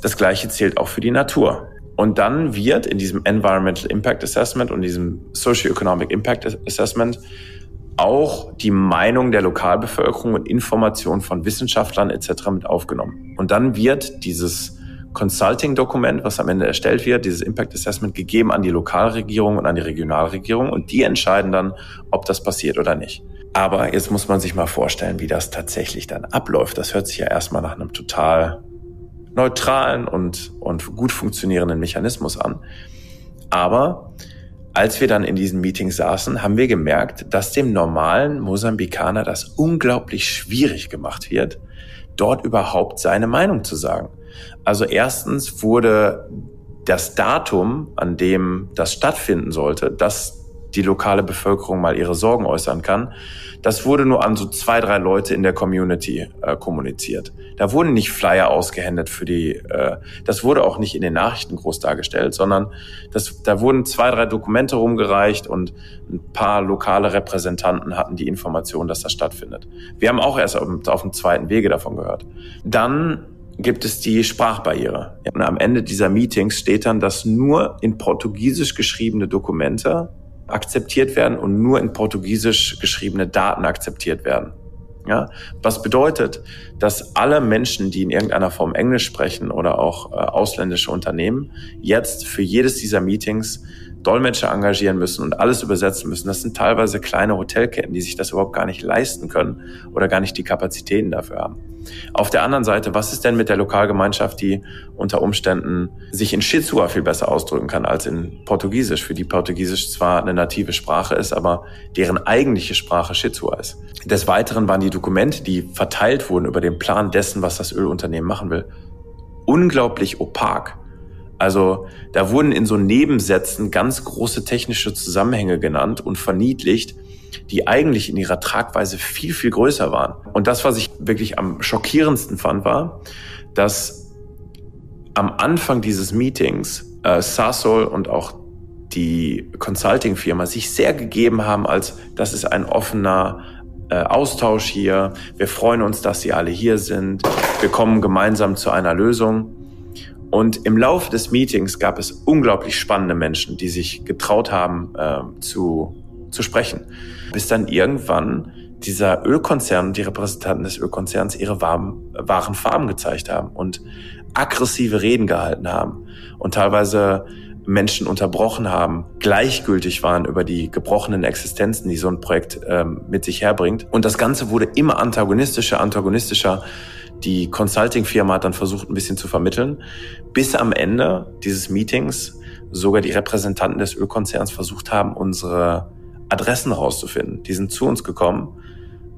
Das Gleiche zählt auch für die Natur. Und dann wird in diesem Environmental Impact Assessment und diesem Socio-Economic Impact Assessment auch die Meinung der Lokalbevölkerung und Informationen von Wissenschaftlern etc. mit aufgenommen. Und dann wird dieses Consulting-Dokument, was am Ende erstellt wird, dieses Impact Assessment gegeben an die Lokalregierung und an die Regionalregierung und die entscheiden dann, ob das passiert oder nicht. Aber jetzt muss man sich mal vorstellen, wie das tatsächlich dann abläuft. Das hört sich ja erstmal nach einem total neutralen und, und gut funktionierenden Mechanismus an. Aber als wir dann in diesen Meetings saßen, haben wir gemerkt, dass dem normalen Mosambikaner das unglaublich schwierig gemacht wird, dort überhaupt seine Meinung zu sagen. Also erstens wurde das Datum, an dem das stattfinden sollte, dass die lokale Bevölkerung mal ihre Sorgen äußern kann, das wurde nur an so zwei, drei Leute in der Community äh, kommuniziert. Da wurden nicht Flyer ausgehändet für die, äh, das wurde auch nicht in den Nachrichten groß dargestellt, sondern das, da wurden zwei, drei Dokumente rumgereicht und ein paar lokale Repräsentanten hatten die Information, dass das stattfindet. Wir haben auch erst auf, auf dem zweiten Wege davon gehört. Dann gibt es die Sprachbarriere. Und am Ende dieser Meetings steht dann, dass nur in Portugiesisch geschriebene Dokumente akzeptiert werden und nur in Portugiesisch geschriebene Daten akzeptiert werden. Ja, was bedeutet, dass alle Menschen, die in irgendeiner Form Englisch sprechen oder auch äh, ausländische Unternehmen, jetzt für jedes dieser Meetings Dolmetscher engagieren müssen und alles übersetzen müssen. Das sind teilweise kleine Hotelketten, die sich das überhaupt gar nicht leisten können oder gar nicht die Kapazitäten dafür haben. Auf der anderen Seite, was ist denn mit der Lokalgemeinschaft, die unter Umständen sich in Shitsua viel besser ausdrücken kann als in Portugiesisch, für die Portugiesisch zwar eine native Sprache ist, aber deren eigentliche Sprache Shitsua ist. Des Weiteren waren die Dokumente, die verteilt wurden über den Plan dessen, was das Ölunternehmen machen will, unglaublich opak. Also da wurden in so Nebensätzen ganz große technische Zusammenhänge genannt und verniedlicht, die eigentlich in ihrer Tragweise viel, viel größer waren. Und das, was ich wirklich am schockierendsten fand, war, dass am Anfang dieses Meetings äh, Sasol und auch die Consulting-Firma sich sehr gegeben haben, als das ist ein offener äh, Austausch hier. Wir freuen uns, dass Sie alle hier sind. Wir kommen gemeinsam zu einer Lösung. Und im Laufe des Meetings gab es unglaublich spannende Menschen, die sich getraut haben äh, zu, zu sprechen. Bis dann irgendwann dieser Ölkonzern die Repräsentanten des Ölkonzerns ihre wahren, wahren Farben gezeigt haben und aggressive Reden gehalten haben und teilweise Menschen unterbrochen haben, gleichgültig waren über die gebrochenen Existenzen, die so ein Projekt ähm, mit sich herbringt. Und das Ganze wurde immer antagonistischer, antagonistischer die Consulting-Firma hat dann versucht, ein bisschen zu vermitteln, bis am Ende dieses Meetings sogar die Repräsentanten des Ölkonzerns versucht haben, unsere Adressen rauszufinden. Die sind zu uns gekommen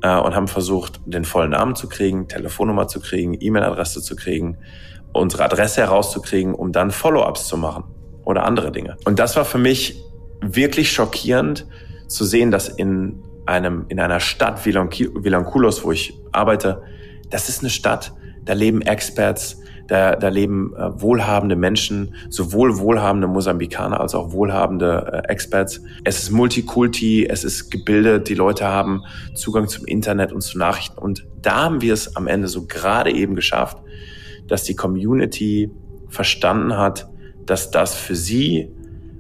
äh, und haben versucht, den vollen Namen zu kriegen, Telefonnummer zu kriegen, E-Mail-Adresse zu kriegen, unsere Adresse herauszukriegen, um dann Follow-ups zu machen oder andere Dinge. Und das war für mich wirklich schockierend zu sehen, dass in einem in einer Stadt wie Vilanculos, wo ich arbeite, das ist eine Stadt, da leben Experts, da, da leben äh, wohlhabende Menschen, sowohl wohlhabende Mosambikaner als auch wohlhabende äh, Experts. Es ist Multikulti, es ist gebildet, die Leute haben Zugang zum Internet und zu Nachrichten. Und da haben wir es am Ende so gerade eben geschafft, dass die Community verstanden hat, dass das für sie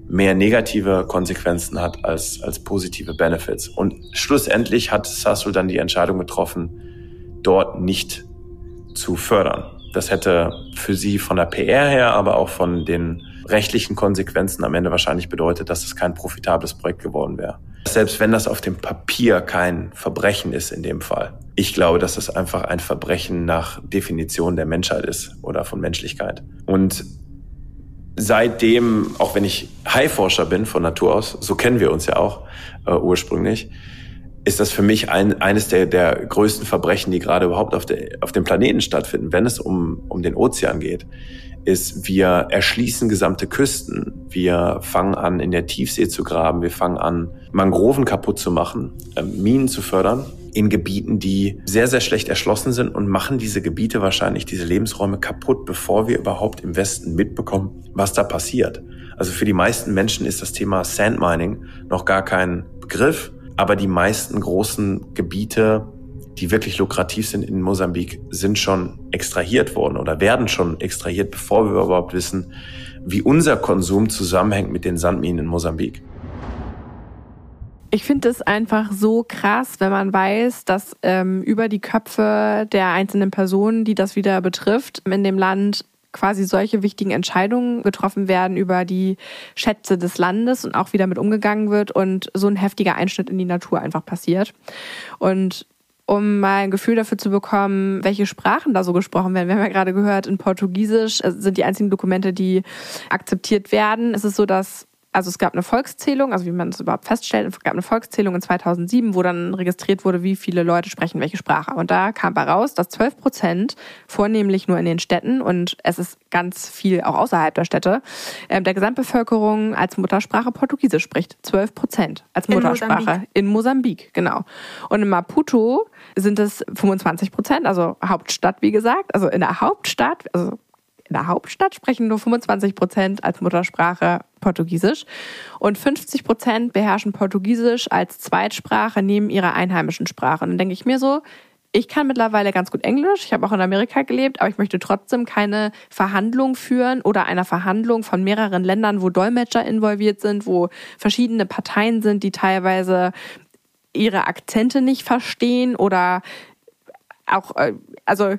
mehr negative Konsequenzen hat als, als positive Benefits. Und schlussendlich hat Sassul dann die Entscheidung getroffen, dort nicht zu fördern. Das hätte für sie von der PR her, aber auch von den rechtlichen Konsequenzen am Ende wahrscheinlich bedeutet, dass es kein profitables Projekt geworden wäre. Selbst wenn das auf dem Papier kein Verbrechen ist in dem Fall. Ich glaube, dass das einfach ein Verbrechen nach Definition der Menschheit ist oder von Menschlichkeit. Und seitdem, auch wenn ich Haiforscher bin von Natur aus, so kennen wir uns ja auch äh, ursprünglich, ist das für mich ein, eines der, der größten Verbrechen, die gerade überhaupt auf, der, auf dem Planeten stattfinden, wenn es um, um den Ozean geht, ist, wir erschließen gesamte Küsten, wir fangen an, in der Tiefsee zu graben, wir fangen an, Mangroven kaputt zu machen, äh, Minen zu fördern in Gebieten, die sehr, sehr schlecht erschlossen sind und machen diese Gebiete wahrscheinlich, diese Lebensräume kaputt, bevor wir überhaupt im Westen mitbekommen, was da passiert. Also für die meisten Menschen ist das Thema Sandmining noch gar kein Begriff, aber die meisten großen Gebiete, die wirklich lukrativ sind in Mosambik, sind schon extrahiert worden oder werden schon extrahiert, bevor wir überhaupt wissen, wie unser Konsum zusammenhängt mit den Sandminen in Mosambik. Ich finde es einfach so krass, wenn man weiß, dass ähm, über die Köpfe der einzelnen Personen, die das wieder betrifft, in dem Land quasi solche wichtigen Entscheidungen getroffen werden über die Schätze des Landes und auch wie damit umgegangen wird und so ein heftiger Einschnitt in die Natur einfach passiert. Und um mal ein Gefühl dafür zu bekommen, welche Sprachen da so gesprochen werden. Wir haben ja gerade gehört, in Portugiesisch äh, sind die einzigen Dokumente, die akzeptiert werden. Es ist so, dass also es gab eine Volkszählung, also wie man es überhaupt feststellt, es gab eine Volkszählung in 2007, wo dann registriert wurde, wie viele Leute sprechen welche Sprache. Und da kam heraus, dass 12 Prozent, vornehmlich nur in den Städten und es ist ganz viel auch außerhalb der Städte, ähm, der Gesamtbevölkerung als Muttersprache Portugiesisch spricht. 12 Prozent als Muttersprache. In Mosambik. in Mosambik, genau. Und in Maputo sind es 25 Prozent, also Hauptstadt, wie gesagt. Also in der Hauptstadt, also in der Hauptstadt sprechen nur 25 Prozent als Muttersprache Portugiesisch und 50 Prozent beherrschen Portugiesisch als Zweitsprache neben ihrer einheimischen Sprache. Und dann denke ich mir so, ich kann mittlerweile ganz gut Englisch. Ich habe auch in Amerika gelebt, aber ich möchte trotzdem keine Verhandlung führen oder einer Verhandlung von mehreren Ländern, wo Dolmetscher involviert sind, wo verschiedene Parteien sind, die teilweise ihre Akzente nicht verstehen oder auch, äh, also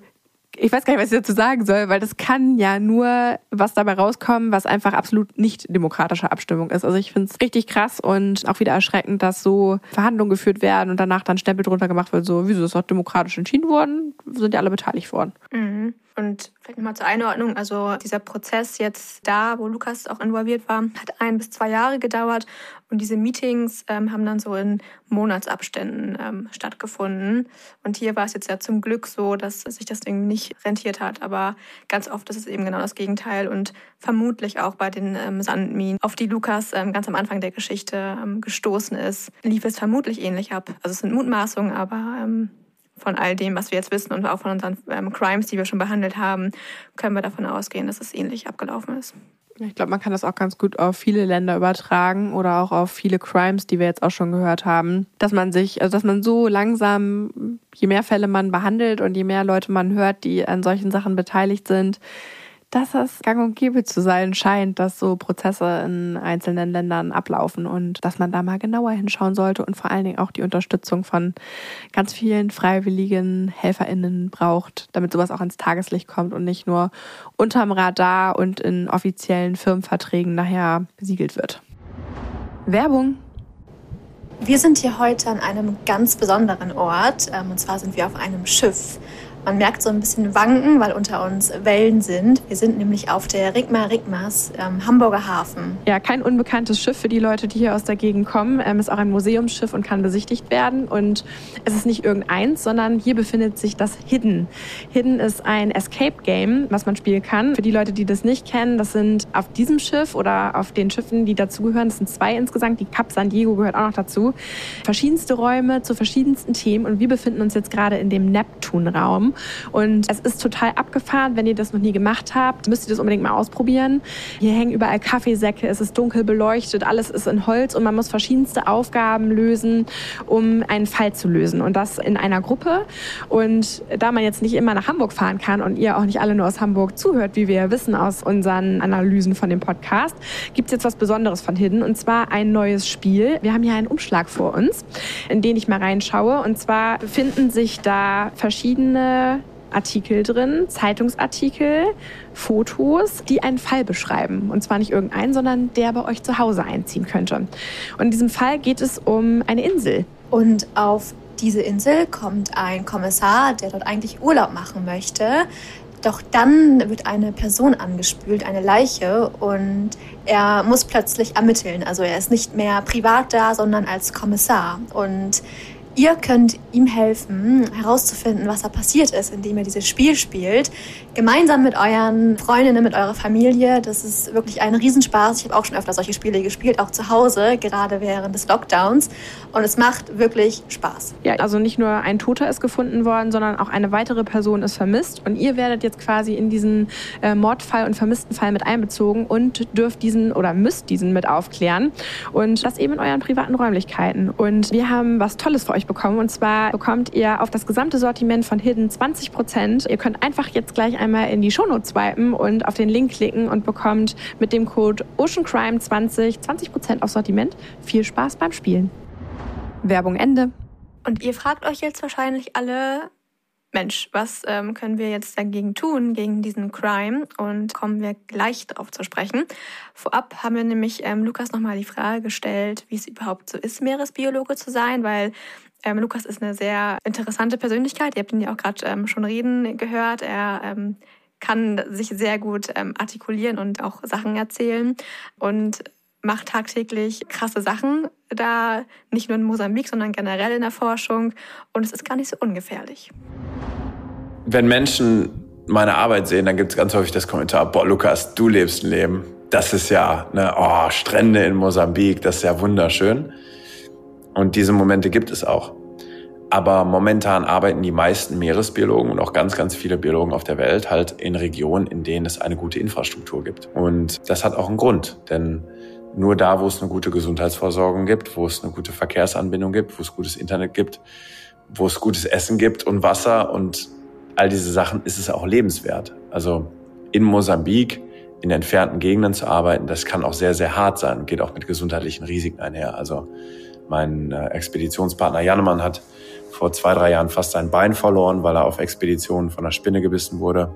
ich weiß gar nicht, was ich dazu sagen soll, weil das kann ja nur was dabei rauskommen, was einfach absolut nicht demokratische Abstimmung ist. Also ich finde es richtig krass und auch wieder erschreckend, dass so Verhandlungen geführt werden und danach dann Stempel drunter gemacht wird, so, wieso ist das demokratisch entschieden worden? Sind ja alle beteiligt worden. Mhm. Und vielleicht nochmal zur Einordnung, also dieser Prozess jetzt da, wo Lukas auch involviert war, hat ein bis zwei Jahre gedauert und diese Meetings ähm, haben dann so in Monatsabständen ähm, stattgefunden. Und hier war es jetzt ja zum Glück so, dass sich das irgendwie nicht rentiert hat, aber ganz oft ist es eben genau das Gegenteil und vermutlich auch bei den ähm, Sandminen, auf die Lukas ähm, ganz am Anfang der Geschichte ähm, gestoßen ist, lief es vermutlich ähnlich ab. Also es sind Mutmaßungen, aber ähm, von all dem, was wir jetzt wissen und auch von unseren ähm, Crimes, die wir schon behandelt haben, können wir davon ausgehen, dass es ähnlich abgelaufen ist. Ich glaube, man kann das auch ganz gut auf viele Länder übertragen oder auch auf viele Crimes, die wir jetzt auch schon gehört haben, dass man sich, also dass man so langsam, je mehr Fälle man behandelt und je mehr Leute man hört, die an solchen Sachen beteiligt sind, dass es gang und gäbe zu sein scheint, dass so Prozesse in einzelnen Ländern ablaufen und dass man da mal genauer hinschauen sollte und vor allen Dingen auch die Unterstützung von ganz vielen freiwilligen HelferInnen braucht, damit sowas auch ans Tageslicht kommt und nicht nur unterm Radar und in offiziellen Firmenverträgen nachher besiegelt wird. Werbung. Wir sind hier heute an einem ganz besonderen Ort. Ähm, und zwar sind wir auf einem Schiff. Man merkt so ein bisschen Wanken, weil unter uns Wellen sind. Wir sind nämlich auf der Rigma Rigmas ähm, Hamburger Hafen. Ja, kein unbekanntes Schiff für die Leute, die hier aus der Gegend kommen. Ähm, ist auch ein Museumsschiff und kann besichtigt werden. Und es ist nicht irgendeins, sondern hier befindet sich das Hidden. Hidden ist ein Escape Game, was man spielen kann. Für die Leute, die das nicht kennen, das sind auf diesem Schiff oder auf den Schiffen, die dazugehören, das sind zwei insgesamt. Die Cap San Diego gehört auch noch dazu. Verschiedenste Räume zu verschiedensten Themen. Und wir befinden uns jetzt gerade in dem Neptun-Raum. Und es ist total abgefahren. Wenn ihr das noch nie gemacht habt, müsst ihr das unbedingt mal ausprobieren. Hier hängen überall Kaffeesäcke, es ist dunkel beleuchtet, alles ist in Holz und man muss verschiedenste Aufgaben lösen, um einen Fall zu lösen. Und das in einer Gruppe. Und da man jetzt nicht immer nach Hamburg fahren kann und ihr auch nicht alle nur aus Hamburg zuhört, wie wir wissen aus unseren Analysen von dem Podcast, gibt es jetzt was Besonderes von Hidden und zwar ein neues Spiel. Wir haben hier einen Umschlag vor uns, in den ich mal reinschaue. Und zwar befinden sich da verschiedene Artikel drin, Zeitungsartikel, Fotos, die einen Fall beschreiben. Und zwar nicht irgendeinen, sondern der bei euch zu Hause einziehen könnte. Und in diesem Fall geht es um eine Insel. Und auf diese Insel kommt ein Kommissar, der dort eigentlich Urlaub machen möchte. Doch dann wird eine Person angespült, eine Leiche, und er muss plötzlich ermitteln. Also er ist nicht mehr privat da, sondern als Kommissar. Und Ihr könnt ihm helfen, herauszufinden, was da passiert ist, indem er dieses Spiel spielt. Gemeinsam mit euren Freundinnen, mit eurer Familie. Das ist wirklich ein Riesenspaß. Ich habe auch schon öfter solche Spiele gespielt, auch zu Hause, gerade während des Lockdowns. Und es macht wirklich Spaß. Ja, also nicht nur ein Toter ist gefunden worden, sondern auch eine weitere Person ist vermisst. Und ihr werdet jetzt quasi in diesen äh, Mordfall und vermissten Fall mit einbezogen und dürft diesen oder müsst diesen mit aufklären. Und das eben in euren privaten Räumlichkeiten. Und wir haben was Tolles für euch euch bekommen. Und zwar bekommt ihr auf das gesamte Sortiment von Hidden 20 Prozent. Ihr könnt einfach jetzt gleich einmal in die Shownotes swipen und auf den Link klicken und bekommt mit dem Code OceanCrime20 20 Prozent auf Sortiment. Viel Spaß beim Spielen. Werbung Ende. Und ihr fragt euch jetzt wahrscheinlich alle, Mensch, was ähm, können wir jetzt dagegen tun, gegen diesen Crime? Und kommen wir gleich darauf zu sprechen. Vorab haben wir nämlich ähm, Lukas nochmal die Frage gestellt, wie es überhaupt so ist, Meeresbiologe zu sein, weil ähm, Lukas ist eine sehr interessante Persönlichkeit. Ihr habt ihn ja auch gerade ähm, schon reden gehört. Er ähm, kann sich sehr gut ähm, artikulieren und auch Sachen erzählen und macht tagtäglich krasse Sachen da, nicht nur in Mosambik, sondern generell in der Forschung. Und es ist gar nicht so ungefährlich. Wenn Menschen meine Arbeit sehen, dann gibt es ganz häufig das Kommentar, boah, Lukas, du lebst ein Leben. Das ist ja, ne, oh, Strände in Mosambik, das ist ja wunderschön. Und diese Momente gibt es auch. Aber momentan arbeiten die meisten Meeresbiologen und auch ganz, ganz viele Biologen auf der Welt halt in Regionen, in denen es eine gute Infrastruktur gibt. Und das hat auch einen Grund, denn nur da, wo es eine gute Gesundheitsversorgung gibt, wo es eine gute Verkehrsanbindung gibt, wo es gutes Internet gibt, wo es gutes Essen gibt und Wasser und all diese Sachen, ist es auch lebenswert. Also in Mosambik, in entfernten Gegenden zu arbeiten, das kann auch sehr, sehr hart sein geht auch mit gesundheitlichen Risiken einher. Also mein äh, Expeditionspartner Jannemann hat vor zwei, drei Jahren fast sein Bein verloren, weil er auf Expeditionen von einer Spinne gebissen wurde.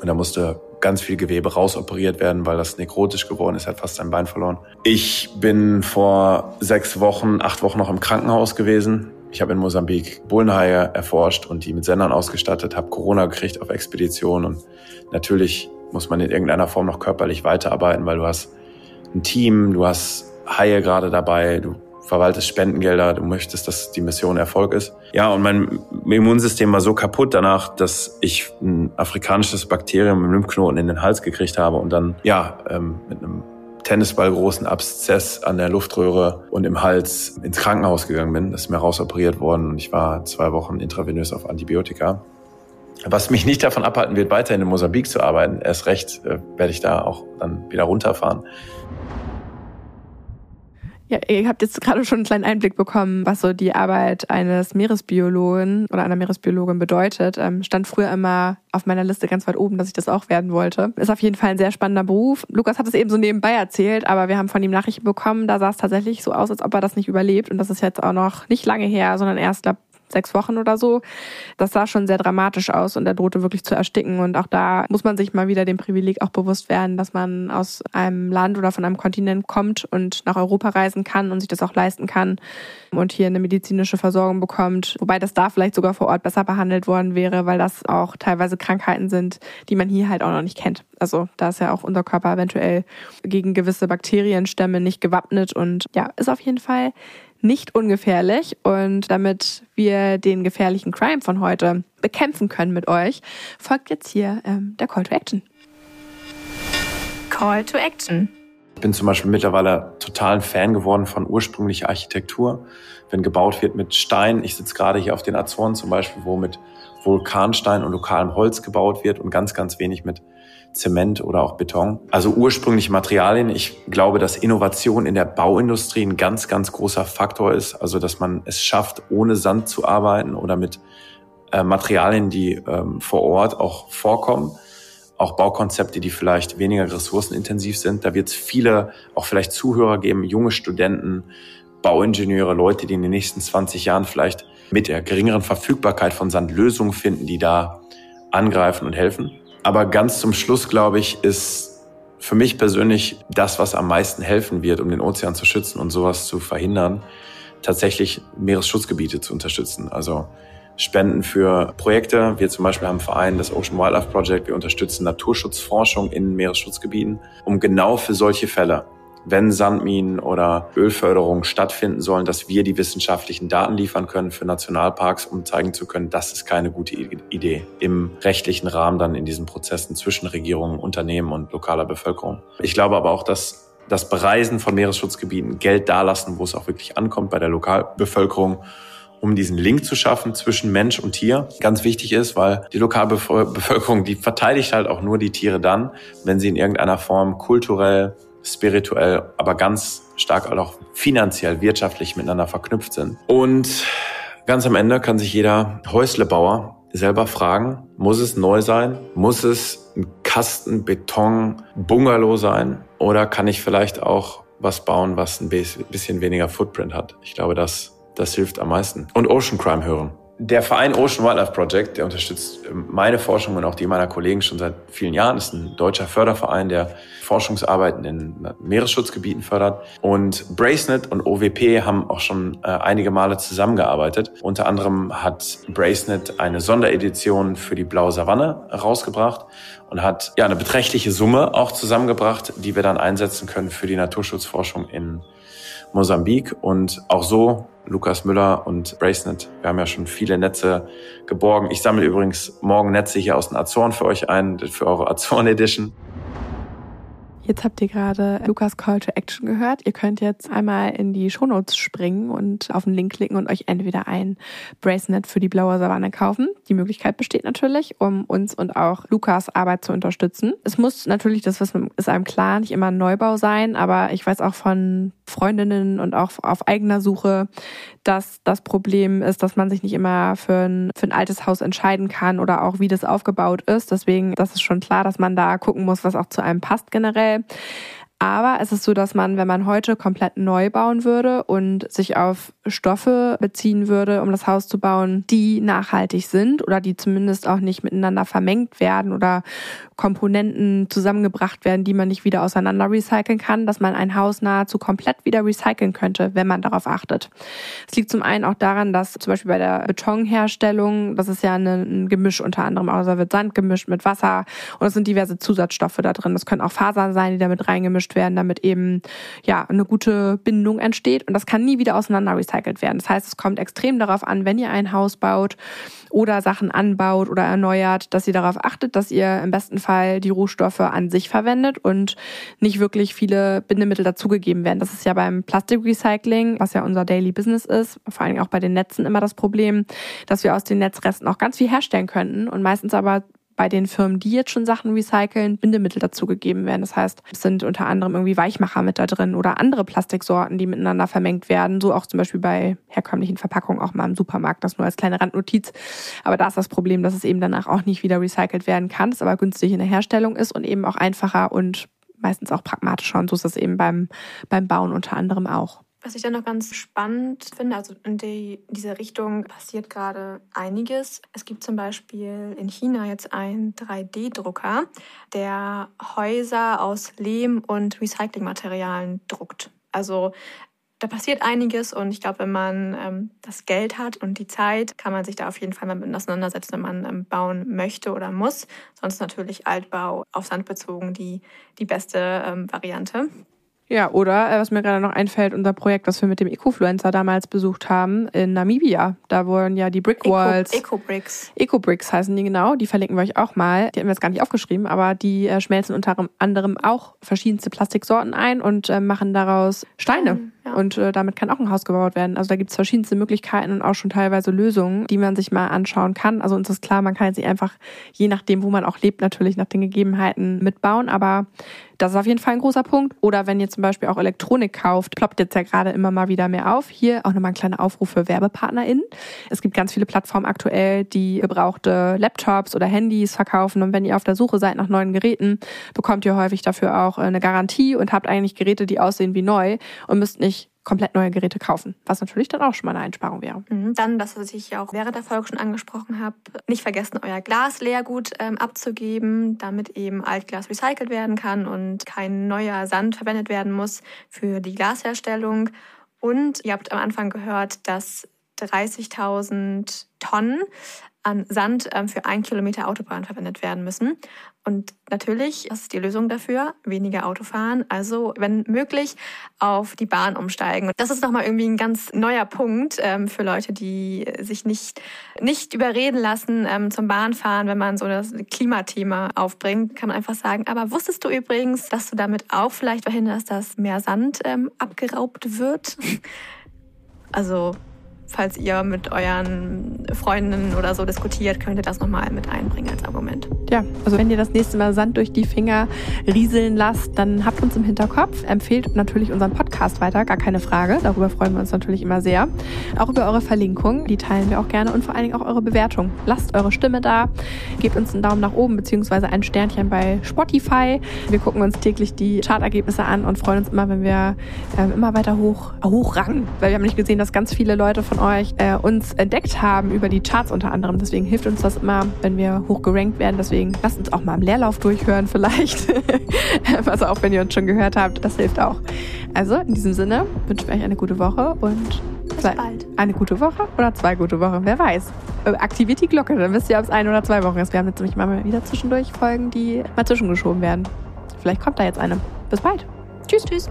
Und da musste ganz viel Gewebe rausoperiert werden, weil das nekrotisch geworden ist, hat fast sein Bein verloren. Ich bin vor sechs Wochen, acht Wochen noch im Krankenhaus gewesen. Ich habe in Mosambik Bullenhaie erforscht und die mit Sendern ausgestattet, habe Corona gekriegt auf Expedition und natürlich muss man in irgendeiner Form noch körperlich weiterarbeiten, weil du hast ein Team, du hast Haie gerade dabei, du verwaltest Spendengelder, du möchtest, dass die Mission Erfolg ist. Ja, und mein Immunsystem war so kaputt danach, dass ich ein afrikanisches Bakterium im Lymphknoten in den Hals gekriegt habe und dann, ja, ähm, mit einem Tennisball großen Abszess an der Luftröhre und im Hals ins Krankenhaus gegangen bin. Das ist mir rausoperiert worden und ich war zwei Wochen intravenös auf Antibiotika. Was mich nicht davon abhalten wird, weiterhin in Mosambik zu arbeiten. Erst recht äh, werde ich da auch dann wieder runterfahren. Ja, ihr habt jetzt gerade schon einen kleinen Einblick bekommen, was so die Arbeit eines Meeresbiologen oder einer Meeresbiologin bedeutet. Ähm, stand früher immer auf meiner Liste ganz weit oben, dass ich das auch werden wollte. Ist auf jeden Fall ein sehr spannender Beruf. Lukas hat es eben so nebenbei erzählt, aber wir haben von ihm Nachrichten bekommen. Da sah es tatsächlich so aus, als ob er das nicht überlebt. Und das ist jetzt auch noch nicht lange her, sondern erst, glaube sechs Wochen oder so. Das sah schon sehr dramatisch aus und er drohte wirklich zu ersticken. Und auch da muss man sich mal wieder dem Privileg auch bewusst werden, dass man aus einem Land oder von einem Kontinent kommt und nach Europa reisen kann und sich das auch leisten kann und hier eine medizinische Versorgung bekommt. Wobei das da vielleicht sogar vor Ort besser behandelt worden wäre, weil das auch teilweise Krankheiten sind, die man hier halt auch noch nicht kennt. Also da ist ja auch unser Körper eventuell gegen gewisse Bakterienstämme nicht gewappnet und ja, ist auf jeden Fall nicht ungefährlich. Und damit wir den gefährlichen Crime von heute bekämpfen können mit euch, folgt jetzt hier ähm, der Call to Action. Call to Action. Ich bin zum Beispiel mittlerweile total ein Fan geworden von ursprünglicher Architektur. Wenn gebaut wird mit Stein, ich sitze gerade hier auf den Azoren zum Beispiel, wo mit Vulkanstein und lokalem Holz gebaut wird und ganz, ganz wenig mit Zement oder auch Beton. Also ursprüngliche Materialien. Ich glaube, dass Innovation in der Bauindustrie ein ganz, ganz großer Faktor ist. Also, dass man es schafft, ohne Sand zu arbeiten oder mit äh, Materialien, die ähm, vor Ort auch vorkommen. Auch Baukonzepte, die vielleicht weniger ressourcenintensiv sind. Da wird es viele, auch vielleicht Zuhörer geben, junge Studenten, Bauingenieure, Leute, die in den nächsten 20 Jahren vielleicht mit der geringeren Verfügbarkeit von Sand Lösungen finden, die da angreifen und helfen. Aber ganz zum Schluss, glaube ich, ist für mich persönlich das, was am meisten helfen wird, um den Ozean zu schützen und sowas zu verhindern, tatsächlich Meeresschutzgebiete zu unterstützen. Also Spenden für Projekte. Wir zum Beispiel haben einen Verein, das Ocean Wildlife Project. Wir unterstützen Naturschutzforschung in Meeresschutzgebieten, um genau für solche Fälle wenn Sandminen oder Ölförderung stattfinden sollen, dass wir die wissenschaftlichen Daten liefern können für Nationalparks, um zeigen zu können, das ist keine gute Idee im rechtlichen Rahmen dann in diesen Prozessen zwischen Regierungen, Unternehmen und lokaler Bevölkerung. Ich glaube aber auch, dass das Bereisen von Meeresschutzgebieten Geld dalassen, wo es auch wirklich ankommt bei der Lokalbevölkerung um diesen Link zu schaffen zwischen Mensch und Tier, ganz wichtig ist, weil die Lokalbevölkerung, die verteidigt halt auch nur die Tiere dann, wenn sie in irgendeiner Form kulturell, spirituell, aber ganz stark auch finanziell, wirtschaftlich miteinander verknüpft sind. Und ganz am Ende kann sich jeder Häuslebauer selber fragen, muss es neu sein? Muss es ein Kasten Beton Bungalow sein? Oder kann ich vielleicht auch was bauen, was ein bisschen weniger Footprint hat? Ich glaube, das, das hilft am meisten. Und Ocean Crime hören. Der Verein Ocean Wildlife Project, der unterstützt meine Forschung und auch die meiner Kollegen schon seit vielen Jahren, ist ein deutscher Förderverein, der Forschungsarbeiten in Meeresschutzgebieten fördert. Und Bracenet und OWP haben auch schon äh, einige Male zusammengearbeitet. Unter anderem hat Bracenet eine Sonderedition für die Blaue Savanne rausgebracht und hat ja eine beträchtliche Summe auch zusammengebracht, die wir dann einsetzen können für die Naturschutzforschung in Mosambik. Und auch so Lukas Müller und Bracenet. Wir haben ja schon viele Netze geborgen. Ich sammle übrigens morgen Netze hier aus den Azoren für euch ein, für eure Azoren Edition. Jetzt habt ihr gerade Lukas Call to Action gehört. Ihr könnt jetzt einmal in die Shownotes springen und auf den Link klicken und euch entweder ein Bracelet für die blaue Savanne kaufen. Die Möglichkeit besteht natürlich, um uns und auch Lukas Arbeit zu unterstützen. Es muss natürlich, das ist einem klar, nicht immer ein Neubau sein, aber ich weiß auch von Freundinnen und auch auf eigener Suche, dass das Problem ist, dass man sich nicht immer für ein, für ein altes Haus entscheiden kann oder auch wie das aufgebaut ist. Deswegen, das ist schon klar, dass man da gucken muss, was auch zu einem passt generell. Aber es ist so, dass man, wenn man heute komplett neu bauen würde und sich auf Stoffe beziehen würde, um das Haus zu bauen, die nachhaltig sind oder die zumindest auch nicht miteinander vermengt werden oder Komponenten zusammengebracht werden, die man nicht wieder auseinander recyceln kann, dass man ein Haus nahezu komplett wieder recyceln könnte, wenn man darauf achtet. Es liegt zum einen auch daran, dass zum Beispiel bei der Betonherstellung, das ist ja ein Gemisch unter anderem, also wird Sand gemischt mit Wasser und es sind diverse Zusatzstoffe da drin. Das können auch Fasern sein, die damit reingemischt werden, damit eben ja eine gute Bindung entsteht und das kann nie wieder auseinander recycelt werden. Das heißt, es kommt extrem darauf an, wenn ihr ein Haus baut oder Sachen anbaut oder erneuert, dass ihr darauf achtet, dass ihr im besten Fall die Rohstoffe an sich verwendet und nicht wirklich viele Bindemittel dazugegeben werden. Das ist ja beim Plastikrecycling, was ja unser Daily Business ist, vor allem auch bei den Netzen immer das Problem, dass wir aus den Netzresten auch ganz viel herstellen könnten und meistens aber bei den Firmen, die jetzt schon Sachen recyceln, Bindemittel dazugegeben werden. Das heißt, es sind unter anderem irgendwie Weichmacher mit da drin oder andere Plastiksorten, die miteinander vermengt werden. So auch zum Beispiel bei herkömmlichen Verpackungen auch mal im Supermarkt. Das nur als kleine Randnotiz. Aber da ist das Problem, dass es eben danach auch nicht wieder recycelt werden kann, es aber günstig in der Herstellung ist und eben auch einfacher und meistens auch pragmatischer. Und so ist es eben beim, beim Bauen unter anderem auch. Was ich dann noch ganz spannend finde, also in die, dieser Richtung passiert gerade einiges. Es gibt zum Beispiel in China jetzt einen 3D-Drucker, der Häuser aus Lehm und Recyclingmaterialien druckt. Also da passiert einiges und ich glaube, wenn man ähm, das Geld hat und die Zeit, kann man sich da auf jeden Fall mal mit auseinandersetzen, wenn man ähm, bauen möchte oder muss. Sonst natürlich Altbau auf Sand bezogen die, die beste ähm, Variante. Ja, oder äh, was mir gerade noch einfällt, unser Projekt, was wir mit dem Ecofluencer damals besucht haben in Namibia. Da wurden ja die Brickwalls. Eco-Bricks. Eco-Bricks heißen die genau. Die verlinken wir euch auch mal. Die haben wir jetzt gar nicht aufgeschrieben, aber die äh, schmelzen unter anderem auch verschiedenste Plastiksorten ein und äh, machen daraus Steine. Mhm, ja. Und äh, damit kann auch ein Haus gebaut werden. Also da gibt es verschiedenste Möglichkeiten und auch schon teilweise Lösungen, die man sich mal anschauen kann. Also uns ist klar, man kann nicht einfach, je nachdem, wo man auch lebt, natürlich nach den Gegebenheiten mitbauen. Aber das ist auf jeden Fall ein großer Punkt. Oder wenn ihr zum Beispiel auch Elektronik kauft, ploppt jetzt ja gerade immer mal wieder mehr auf. Hier auch nochmal ein kleiner Aufruf für WerbepartnerInnen. Es gibt ganz viele Plattformen aktuell, die gebrauchte Laptops oder Handys verkaufen. Und wenn ihr auf der Suche seid nach neuen Geräten, bekommt ihr häufig dafür auch eine Garantie und habt eigentlich Geräte, die aussehen wie neu und müsst nicht komplett neue Geräte kaufen, was natürlich dann auch schon mal eine Einsparung wäre. Mhm, dann, das, was ich auch während der Folge schon angesprochen habe, nicht vergessen, euer Glasleergut ähm, abzugeben, damit eben Altglas recycelt werden kann und kein neuer Sand verwendet werden muss für die Glasherstellung. Und ihr habt am Anfang gehört, dass 30.000 Tonnen an Sand ähm, für ein Kilometer Autobahn verwendet werden müssen. Und natürlich, ist die Lösung dafür? Weniger Autofahren. Also, wenn möglich, auf die Bahn umsteigen. Und das ist nochmal irgendwie ein ganz neuer Punkt ähm, für Leute, die sich nicht, nicht überreden lassen ähm, zum Bahnfahren, wenn man so das Klimathema aufbringt, kann man einfach sagen, aber wusstest du übrigens, dass du damit auch vielleicht verhinderst, dass mehr Sand ähm, abgeraubt wird? also falls ihr mit euren Freundinnen oder so diskutiert, könnt ihr das nochmal mit einbringen als Argument. Ja, also wenn ihr das nächste Mal Sand durch die Finger rieseln lasst, dann habt uns im Hinterkopf. Empfehlt natürlich unseren Podcast weiter, gar keine Frage. Darüber freuen wir uns natürlich immer sehr. Auch über eure Verlinkung, die teilen wir auch gerne und vor allen Dingen auch eure Bewertung. Lasst eure Stimme da, gebt uns einen Daumen nach oben beziehungsweise ein Sternchen bei Spotify. Wir gucken uns täglich die Chartergebnisse an und freuen uns immer, wenn wir äh, immer weiter hoch, hochrangen, weil wir haben nicht gesehen, dass ganz viele Leute von euch äh, uns entdeckt haben über die Charts unter anderem. Deswegen hilft uns das immer, wenn wir hoch gerankt werden. Deswegen lasst uns auch mal im Leerlauf durchhören vielleicht. also auch wenn ihr uns schon gehört habt, das hilft auch. Also in diesem Sinne wünschen wir euch eine gute Woche und bis bald. Eine gute Woche oder zwei gute Wochen, wer weiß. Äh, aktiviert die Glocke, dann wisst ihr, ob es eine oder zwei Wochen ist. Wir haben jetzt nämlich mal wieder zwischendurch Folgen, die mal zwischengeschoben werden. Vielleicht kommt da jetzt eine. Bis bald. Tschüss, tschüss.